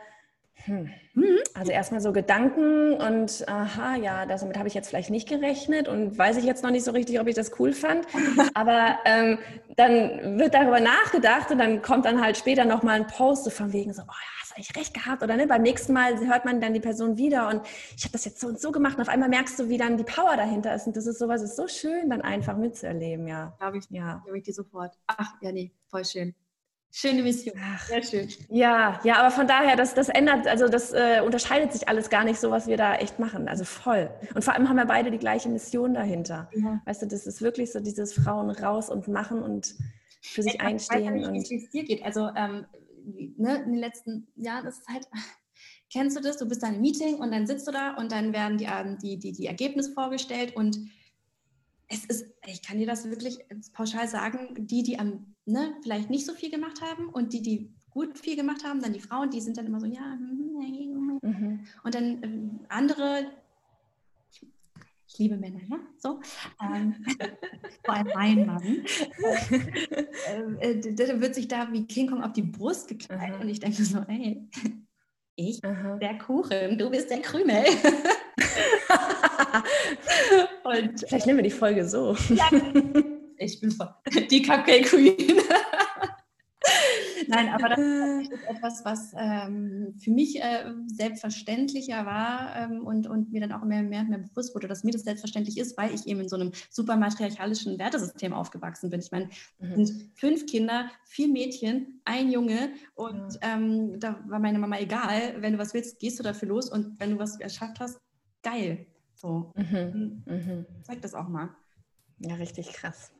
hm. Mhm. Also erstmal so Gedanken und aha, ja, damit habe ich jetzt vielleicht nicht gerechnet und weiß ich jetzt noch nicht so richtig, ob ich das cool fand. Aber ähm, dann wird darüber nachgedacht und dann kommt dann halt später nochmal ein Post so von wegen so, oh ja, hast eigentlich recht gehabt oder ne? Beim nächsten Mal hört man dann die Person wieder und ich habe das jetzt so und so gemacht und auf einmal merkst du, wie dann die Power dahinter ist und das ist sowas, ist so schön dann einfach mitzuerleben, ja. Glaube ich, ja. Glaube ich dir sofort. Ach, ja, nee, voll schön. Schöne Mission. Ach, Sehr schön. Ja, ja, aber von daher, das, das ändert, also das äh, unterscheidet sich alles gar nicht so, was wir da echt machen. Also voll. Und vor allem haben wir beide die gleiche Mission dahinter. Ja. Weißt du, das ist wirklich so dieses Frauen raus und machen und für sich ich einstehen. Weiß nicht, wie es dir geht. Also ähm, ne, in den letzten Jahren ist es halt, kennst du das? Du bist da im Meeting und dann sitzt du da und dann werden die, ähm, die, die, die Ergebnisse vorgestellt und ich kann dir das wirklich pauschal sagen, die, die am, ne, vielleicht nicht so viel gemacht haben und die, die gut viel gemacht haben, dann die Frauen, die sind dann immer so, ja, hm, mhm. und dann ähm, andere, ich liebe Männer, ja, so, ähm, vor allem mein Mann, äh, äh, der wird sich da wie King Kong auf die Brust geknallt mhm. und ich denke so, ey, ich, mhm. der Kuchen, du bist der Krümel. und, Vielleicht nehmen wir die Folge so. Ja, ich bin voll die Cupcake Queen. Nein, aber das ist etwas, was ähm, für mich äh, selbstverständlicher war ähm, und, und mir dann auch mehr, mehr, mehr bewusst wurde, dass mir das selbstverständlich ist, weil ich eben in so einem super matriarchalischen Wertesystem aufgewachsen bin. Ich meine, mhm. sind fünf Kinder, vier Mädchen, ein Junge und ja. ähm, da war meine Mama egal, wenn du was willst, gehst du dafür los und wenn du was geschafft hast, geil. So, mhm. Mhm. zeig das auch mal. Ja, richtig krass.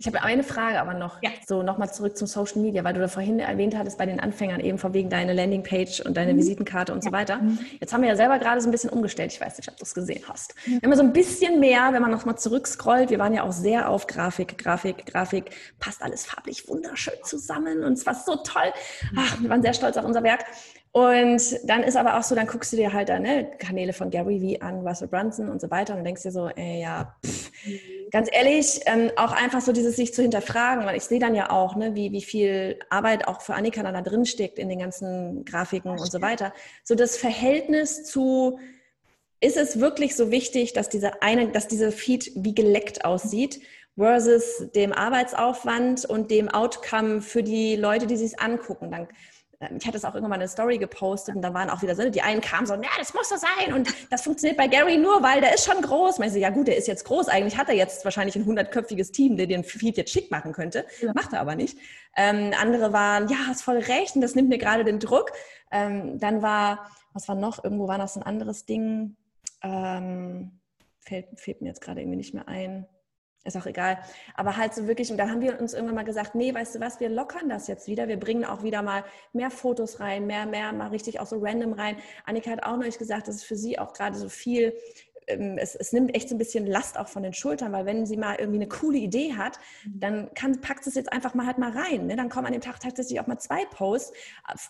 Ich habe eine Frage aber noch, ja. so nochmal zurück zum Social Media, weil du da vorhin erwähnt hattest bei den Anfängern eben von wegen deine Landingpage und deine mhm. Visitenkarte und ja. so weiter. Mhm. Jetzt haben wir ja selber gerade so ein bisschen umgestellt. Ich weiß nicht, ob du es gesehen hast. Mhm. Wenn man so ein bisschen mehr, wenn man nochmal zurückscrollt, wir waren ja auch sehr auf Grafik, Grafik, Grafik, passt alles farblich wunderschön zusammen und es war so toll. Ach, wir waren sehr stolz auf unser Werk. Und dann ist aber auch so, dann guckst du dir halt da ne, Kanäle von Gary Vee an, Russell Brunson und so weiter und denkst dir so, ey, ja, pff, ganz ehrlich, ähm, auch einfach so dieses sich zu hinterfragen, weil ich sehe dann ja auch, ne, wie, wie viel Arbeit auch für Annika dann da drin steckt in den ganzen Grafiken und so weiter. So das Verhältnis zu, ist es wirklich so wichtig, dass diese eine, dass diese Feed wie geleckt aussieht? versus dem Arbeitsaufwand und dem Outcome für die Leute, die sich angucken. Dann ich hatte es auch irgendwann mal eine Story gepostet und da waren auch wieder so, die einen kamen so, ja, das muss so sein und das funktioniert bei Gary nur, weil der ist schon groß. Ich so, ja gut, der ist jetzt groß, eigentlich hat er jetzt wahrscheinlich ein hundertköpfiges Team, der den Feed jetzt schick machen könnte. Ja. Macht er aber nicht. Ähm, andere waren, ja, hast voll recht und das nimmt mir gerade den Druck. Ähm, dann war, was war noch, irgendwo war noch so ein anderes Ding, ähm, fällt, fällt mir jetzt gerade irgendwie nicht mehr ein ist auch egal. Aber halt so wirklich, und dann haben wir uns irgendwann mal gesagt, nee, weißt du was, wir lockern das jetzt wieder. Wir bringen auch wieder mal mehr Fotos rein, mehr, mehr, mal richtig auch so random rein. Annika hat auch neulich gesagt, dass es für sie auch gerade so viel, ähm, es, es, nimmt echt so ein bisschen Last auch von den Schultern, weil wenn sie mal irgendwie eine coole Idee hat, mhm. dann kann, packt es jetzt einfach mal halt mal rein. Ne? Dann kommen an dem Tag tatsächlich auch mal zwei Posts.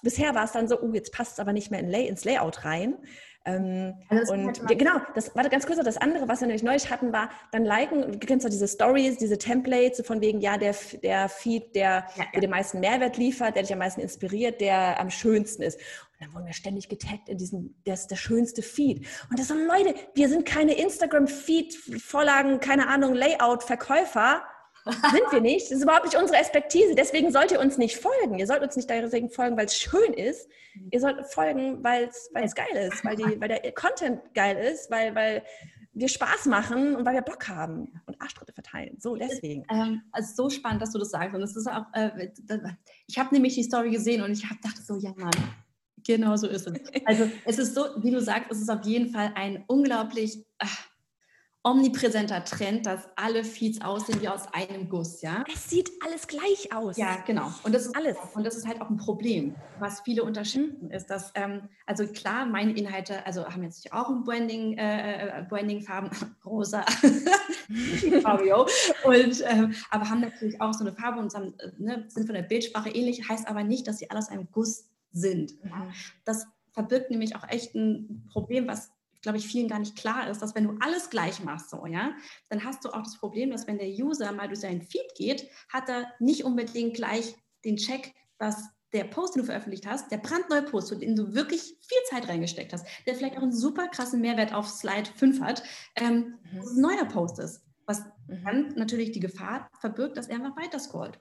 Bisher war es dann so, oh, jetzt passt es aber nicht mehr in Lay, ins Layout rein. Ähm, also und halt genau, das warte ganz kurz das andere, was wir nämlich neulich hatten, war dann liken, du kennst doch diese Stories, diese Templates von wegen, ja, der, der Feed, der ja, ja. dir den meisten Mehrwert liefert, der dich am meisten inspiriert, der am schönsten ist. Und dann wurden wir ständig getaggt in diesem, das ist der schönste Feed. Und das so, Leute, wir sind keine Instagram-Feed-Vorlagen, keine Ahnung, Layout-Verkäufer, sind wir nicht. Das ist überhaupt nicht unsere Expertise. Deswegen sollt ihr uns nicht folgen. Ihr sollt uns nicht deswegen folgen, weil es schön ist. Ihr sollt folgen, weil es geil ist, weil, die, weil der Content geil ist, weil, weil wir Spaß machen und weil wir Bock haben und Arschtritte verteilen. So, deswegen. Ähm, also so spannend, dass du das sagst. Und es ist auch, äh, ich habe nämlich die Story gesehen und ich habe dachte so, ja Mann, genau so ist es. Also es ist so, wie du sagst, es ist auf jeden Fall ein unglaublich... Ach, omnipräsenter Trend, dass alle Feeds aussehen wie aus einem Guss, ja? Es sieht alles gleich aus. Ja, genau. Und das ist alles. Und das ist halt auch ein Problem, was viele unterschieden mhm. ist, dass ähm, also klar, meine Inhalte, also haben jetzt auch ein Branding, äh, äh Branding-Farben, rosa, Fabio, und ähm, aber haben natürlich auch so eine Farbe und haben, ne, sind von der Bildsprache ähnlich, heißt aber nicht, dass sie alle aus einem Guss sind. Mhm. Das verbirgt nämlich auch echt ein Problem, was glaube ich, vielen gar nicht klar ist, dass wenn du alles gleich machst, so, ja, dann hast du auch das Problem, dass wenn der User mal durch seinen Feed geht, hat er nicht unbedingt gleich den Check, dass der Post, den du veröffentlicht hast, der brandneue Post, in den du wirklich viel Zeit reingesteckt hast, der vielleicht auch einen super krassen Mehrwert auf Slide 5 hat, ähm, mhm. ein neuer Post ist. Was mhm. dann natürlich die Gefahr verbirgt, dass er einfach weiter scrollt.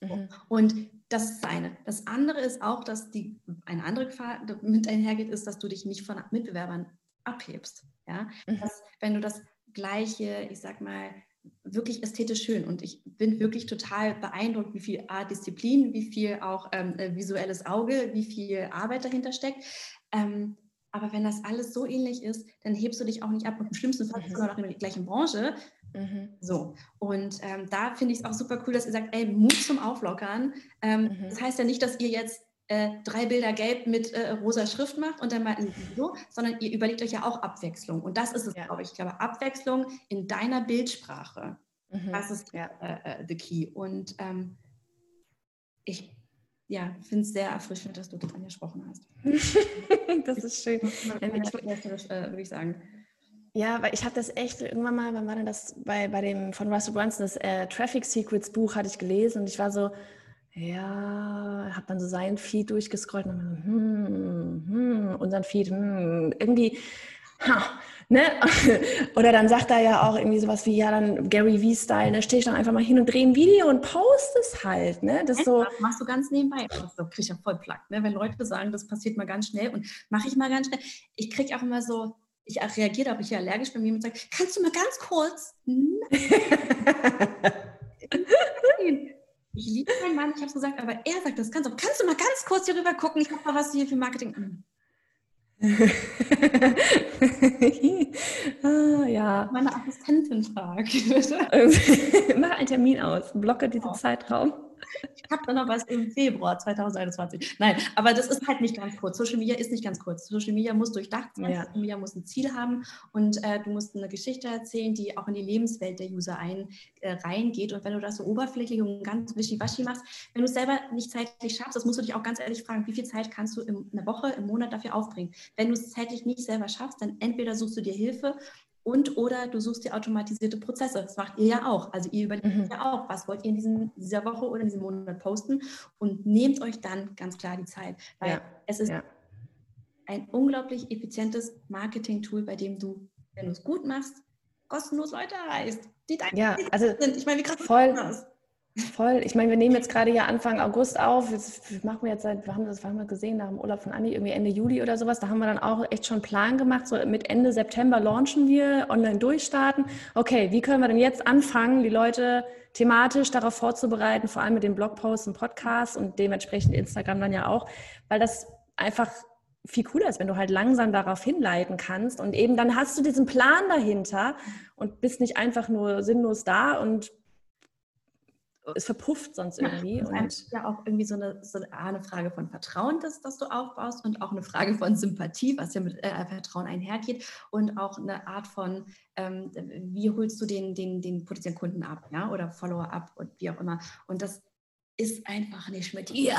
Mhm. Und das ist das eine. Das andere ist auch, dass die, eine andere Gefahr mit einhergeht, ist, dass du dich nicht von Mitbewerbern abhebst. Ja? Mhm. Dass, wenn du das gleiche, ich sag mal, wirklich ästhetisch schön und ich bin wirklich total beeindruckt, wie viel Art Disziplin, wie viel auch ähm, äh, visuelles Auge, wie viel Arbeit dahinter steckt. Ähm, aber wenn das alles so ähnlich ist, dann hebst du dich auch nicht ab. Und im schlimmsten Fall bist du mhm. noch in der gleichen Branche. Mhm. So. Und ähm, da finde ich es auch super cool, dass ihr sagt, ey, Mut zum Auflockern. Ähm, mhm. Das heißt ja nicht, dass ihr jetzt äh, drei Bilder gelb mit äh, rosa Schrift macht und dann mal ein Video, sondern ihr überlegt euch ja auch Abwechslung. Und das ist es, ja. glaube ich. Ich glaube, Abwechslung in deiner Bildsprache. Mhm. Das ist ja. äh, äh the key. Und ähm, ich ja, finde es sehr erfrischend, dass du das angesprochen hast. das ist schön. Ich, würde ich sagen. Ja, weil ich habe das echt irgendwann mal, wann war denn das bei, bei dem von Russell Brunson, das äh, Traffic Secrets Buch hatte ich gelesen und ich war so, ja, habe dann so seinen Feed durchgescrollt und dann, hm, hm, unseren Feed, hm, irgendwie, ha, ne? Oder dann sagt er ja auch irgendwie sowas wie, ja, dann Gary V-Style, da stehe ich dann einfach mal hin und drehe ein Video und poste es halt, ne? Das, so machst du ganz nebenbei. Das kriege ich ja voll platt, ne? Wenn Leute sagen, das passiert mal ganz schnell und mache ich mal ganz schnell. Ich kriege auch immer so, ich reagiere, ob ich hier allergisch bin, wenn jemand sagt, kannst du mal ganz kurz? Ich liebe meinen Mann, ich habe es gesagt, aber er sagt das ganz oft. Kannst du mal ganz kurz hier rüber gucken? Ich habe mal was hier für Marketing. ah, ja. Meine Assistentin fragt. Mach einen Termin aus, blocke diesen oh. Zeitraum. Ich habe da noch was im Februar 2021. Nein, aber das ist halt nicht ganz kurz. Social Media ist nicht ganz kurz. Social Media muss durchdacht sein, ja. Social Media muss ein Ziel haben und äh, du musst eine Geschichte erzählen, die auch in die Lebenswelt der User ein, äh, reingeht. Und wenn du das so oberflächlich und ganz wischiwaschi machst, wenn du es selber nicht zeitlich schaffst, das musst du dich auch ganz ehrlich fragen, wie viel Zeit kannst du in einer Woche, im Monat dafür aufbringen? Wenn du es zeitlich nicht selber schaffst, dann entweder suchst du dir Hilfe und oder du suchst dir automatisierte Prozesse. Das macht ihr ja auch. Also ihr überlegt mhm. ja auch, was wollt ihr in diesem, dieser Woche oder in diesem Monat posten und nehmt euch dann ganz klar die Zeit. Weil ja. es ist ja. ein unglaublich effizientes Marketing-Tool, bei dem du, wenn du es gut machst, kostenlos Leute erreichst, die dein ja, also sind. Ich meine, wie krass voll, das Voll. Ich meine, wir nehmen jetzt gerade ja Anfang August auf. Jetzt machen wir jetzt seit, wir haben das, wir gesehen nach dem Urlaub von Anni, irgendwie Ende Juli oder sowas. Da haben wir dann auch echt schon einen Plan gemacht. So mit Ende September launchen wir, online durchstarten. Okay, wie können wir denn jetzt anfangen, die Leute thematisch darauf vorzubereiten, vor allem mit den Blogposts und Podcasts und dementsprechend Instagram dann ja auch, weil das einfach viel cooler ist, wenn du halt langsam darauf hinleiten kannst und eben dann hast du diesen Plan dahinter und bist nicht einfach nur sinnlos da und es verpufft sonst irgendwie. Ja, und ja auch irgendwie so eine, so eine Frage von Vertrauen, das, das du aufbaust und auch eine Frage von Sympathie, was ja mit äh, Vertrauen einhergeht und auch eine Art von, ähm, wie holst du den, den, den potenziellen Kunden ab, ja, oder Follower ab und wie auch immer. Und das ist einfach nicht mit dir.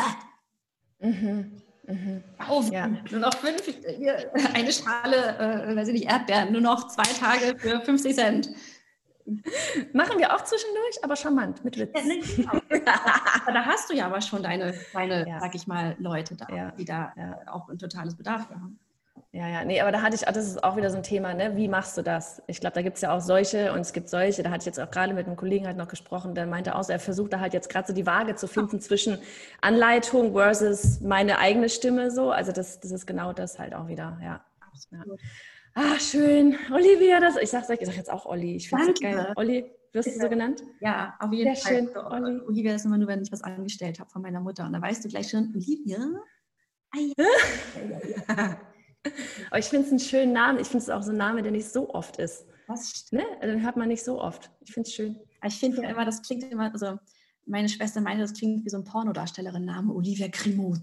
Mhm. Mhm. Auf, ja. nur noch fünf, hier, eine Schale, äh, weiß ich nicht, Erdbeeren, nur noch zwei Tage für 50 Cent. Machen wir auch zwischendurch, aber charmant, mit Witz. Ja, nee, genau. da hast du ja aber schon deine, deine ja. sag ich mal, Leute da, ja. die da auch ein totales Bedarf haben. Ja, ja, nee, aber da hatte ich, das ist auch wieder so ein Thema, ne? Wie machst du das? Ich glaube, da gibt es ja auch solche und es gibt solche, da hatte ich jetzt auch gerade mit einem Kollegen halt noch gesprochen, der meinte auch, er versucht da halt jetzt gerade so die Waage zu finden zwischen Anleitung versus meine eigene Stimme so. Also das, das ist genau das halt auch wieder, ja. ja. Ah, schön. Olivia, das, ich sag's euch, ich sag jetzt auch Olli. Ich finde es geil. Olli, wirst du so genannt? Ja, auf jeden Sehr Fall. Schön, so, Olli. Olivia ist immer nur, wenn ich was angestellt habe von meiner Mutter. Und da weißt du gleich schon, Olivia? Aber ich finde es einen schönen Namen. Ich finde es auch so ein Name, der nicht so oft ist. Was? Ne? Also, den hört man nicht so oft. Ich finde es schön. Ich finde ja immer, das klingt immer, also meine Schwester meinte, das klingt wie so ein Pornodarstellerin-Name, Olivia Grimo.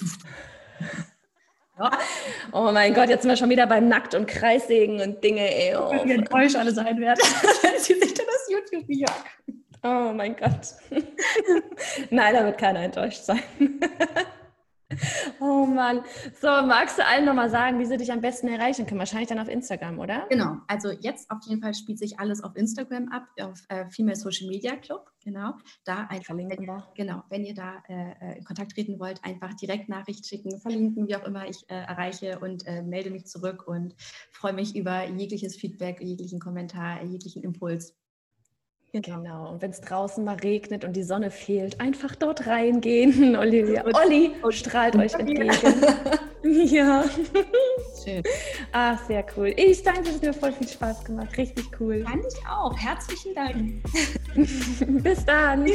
Oh mein Gott, jetzt sind wir schon wieder beim Nackt- und Kreissägen und Dinge. Ey, oh. Wie enttäuscht alle sein werden, wenn sie sich dann das YouTube-Video Oh mein Gott. Nein, da wird keiner enttäuscht sein. Oh Mann. So, magst du allen nochmal sagen, wie sie dich am besten erreichen können? Wahrscheinlich dann auf Instagram, oder? Genau. Also jetzt auf jeden Fall spielt sich alles auf Instagram ab, auf äh, Female Social Media Club. Genau. Da einfach verlinken wir. Genau. Wenn ihr da äh, äh, in Kontakt treten wollt, einfach direkt Nachricht schicken, verlinken, wie auch immer ich äh, erreiche und äh, melde mich zurück und freue mich über jegliches Feedback, jeglichen Kommentar, jeglichen Impuls. Genau. Und wenn es draußen mal regnet und die Sonne fehlt, einfach dort reingehen. Olivia. Olli strahlt euch entgegen. ja. Schön. Ach, sehr cool. Ich danke, es hat mir voll viel Spaß gemacht. Richtig cool. Fand ich auch. Herzlichen Dank. Bis dann.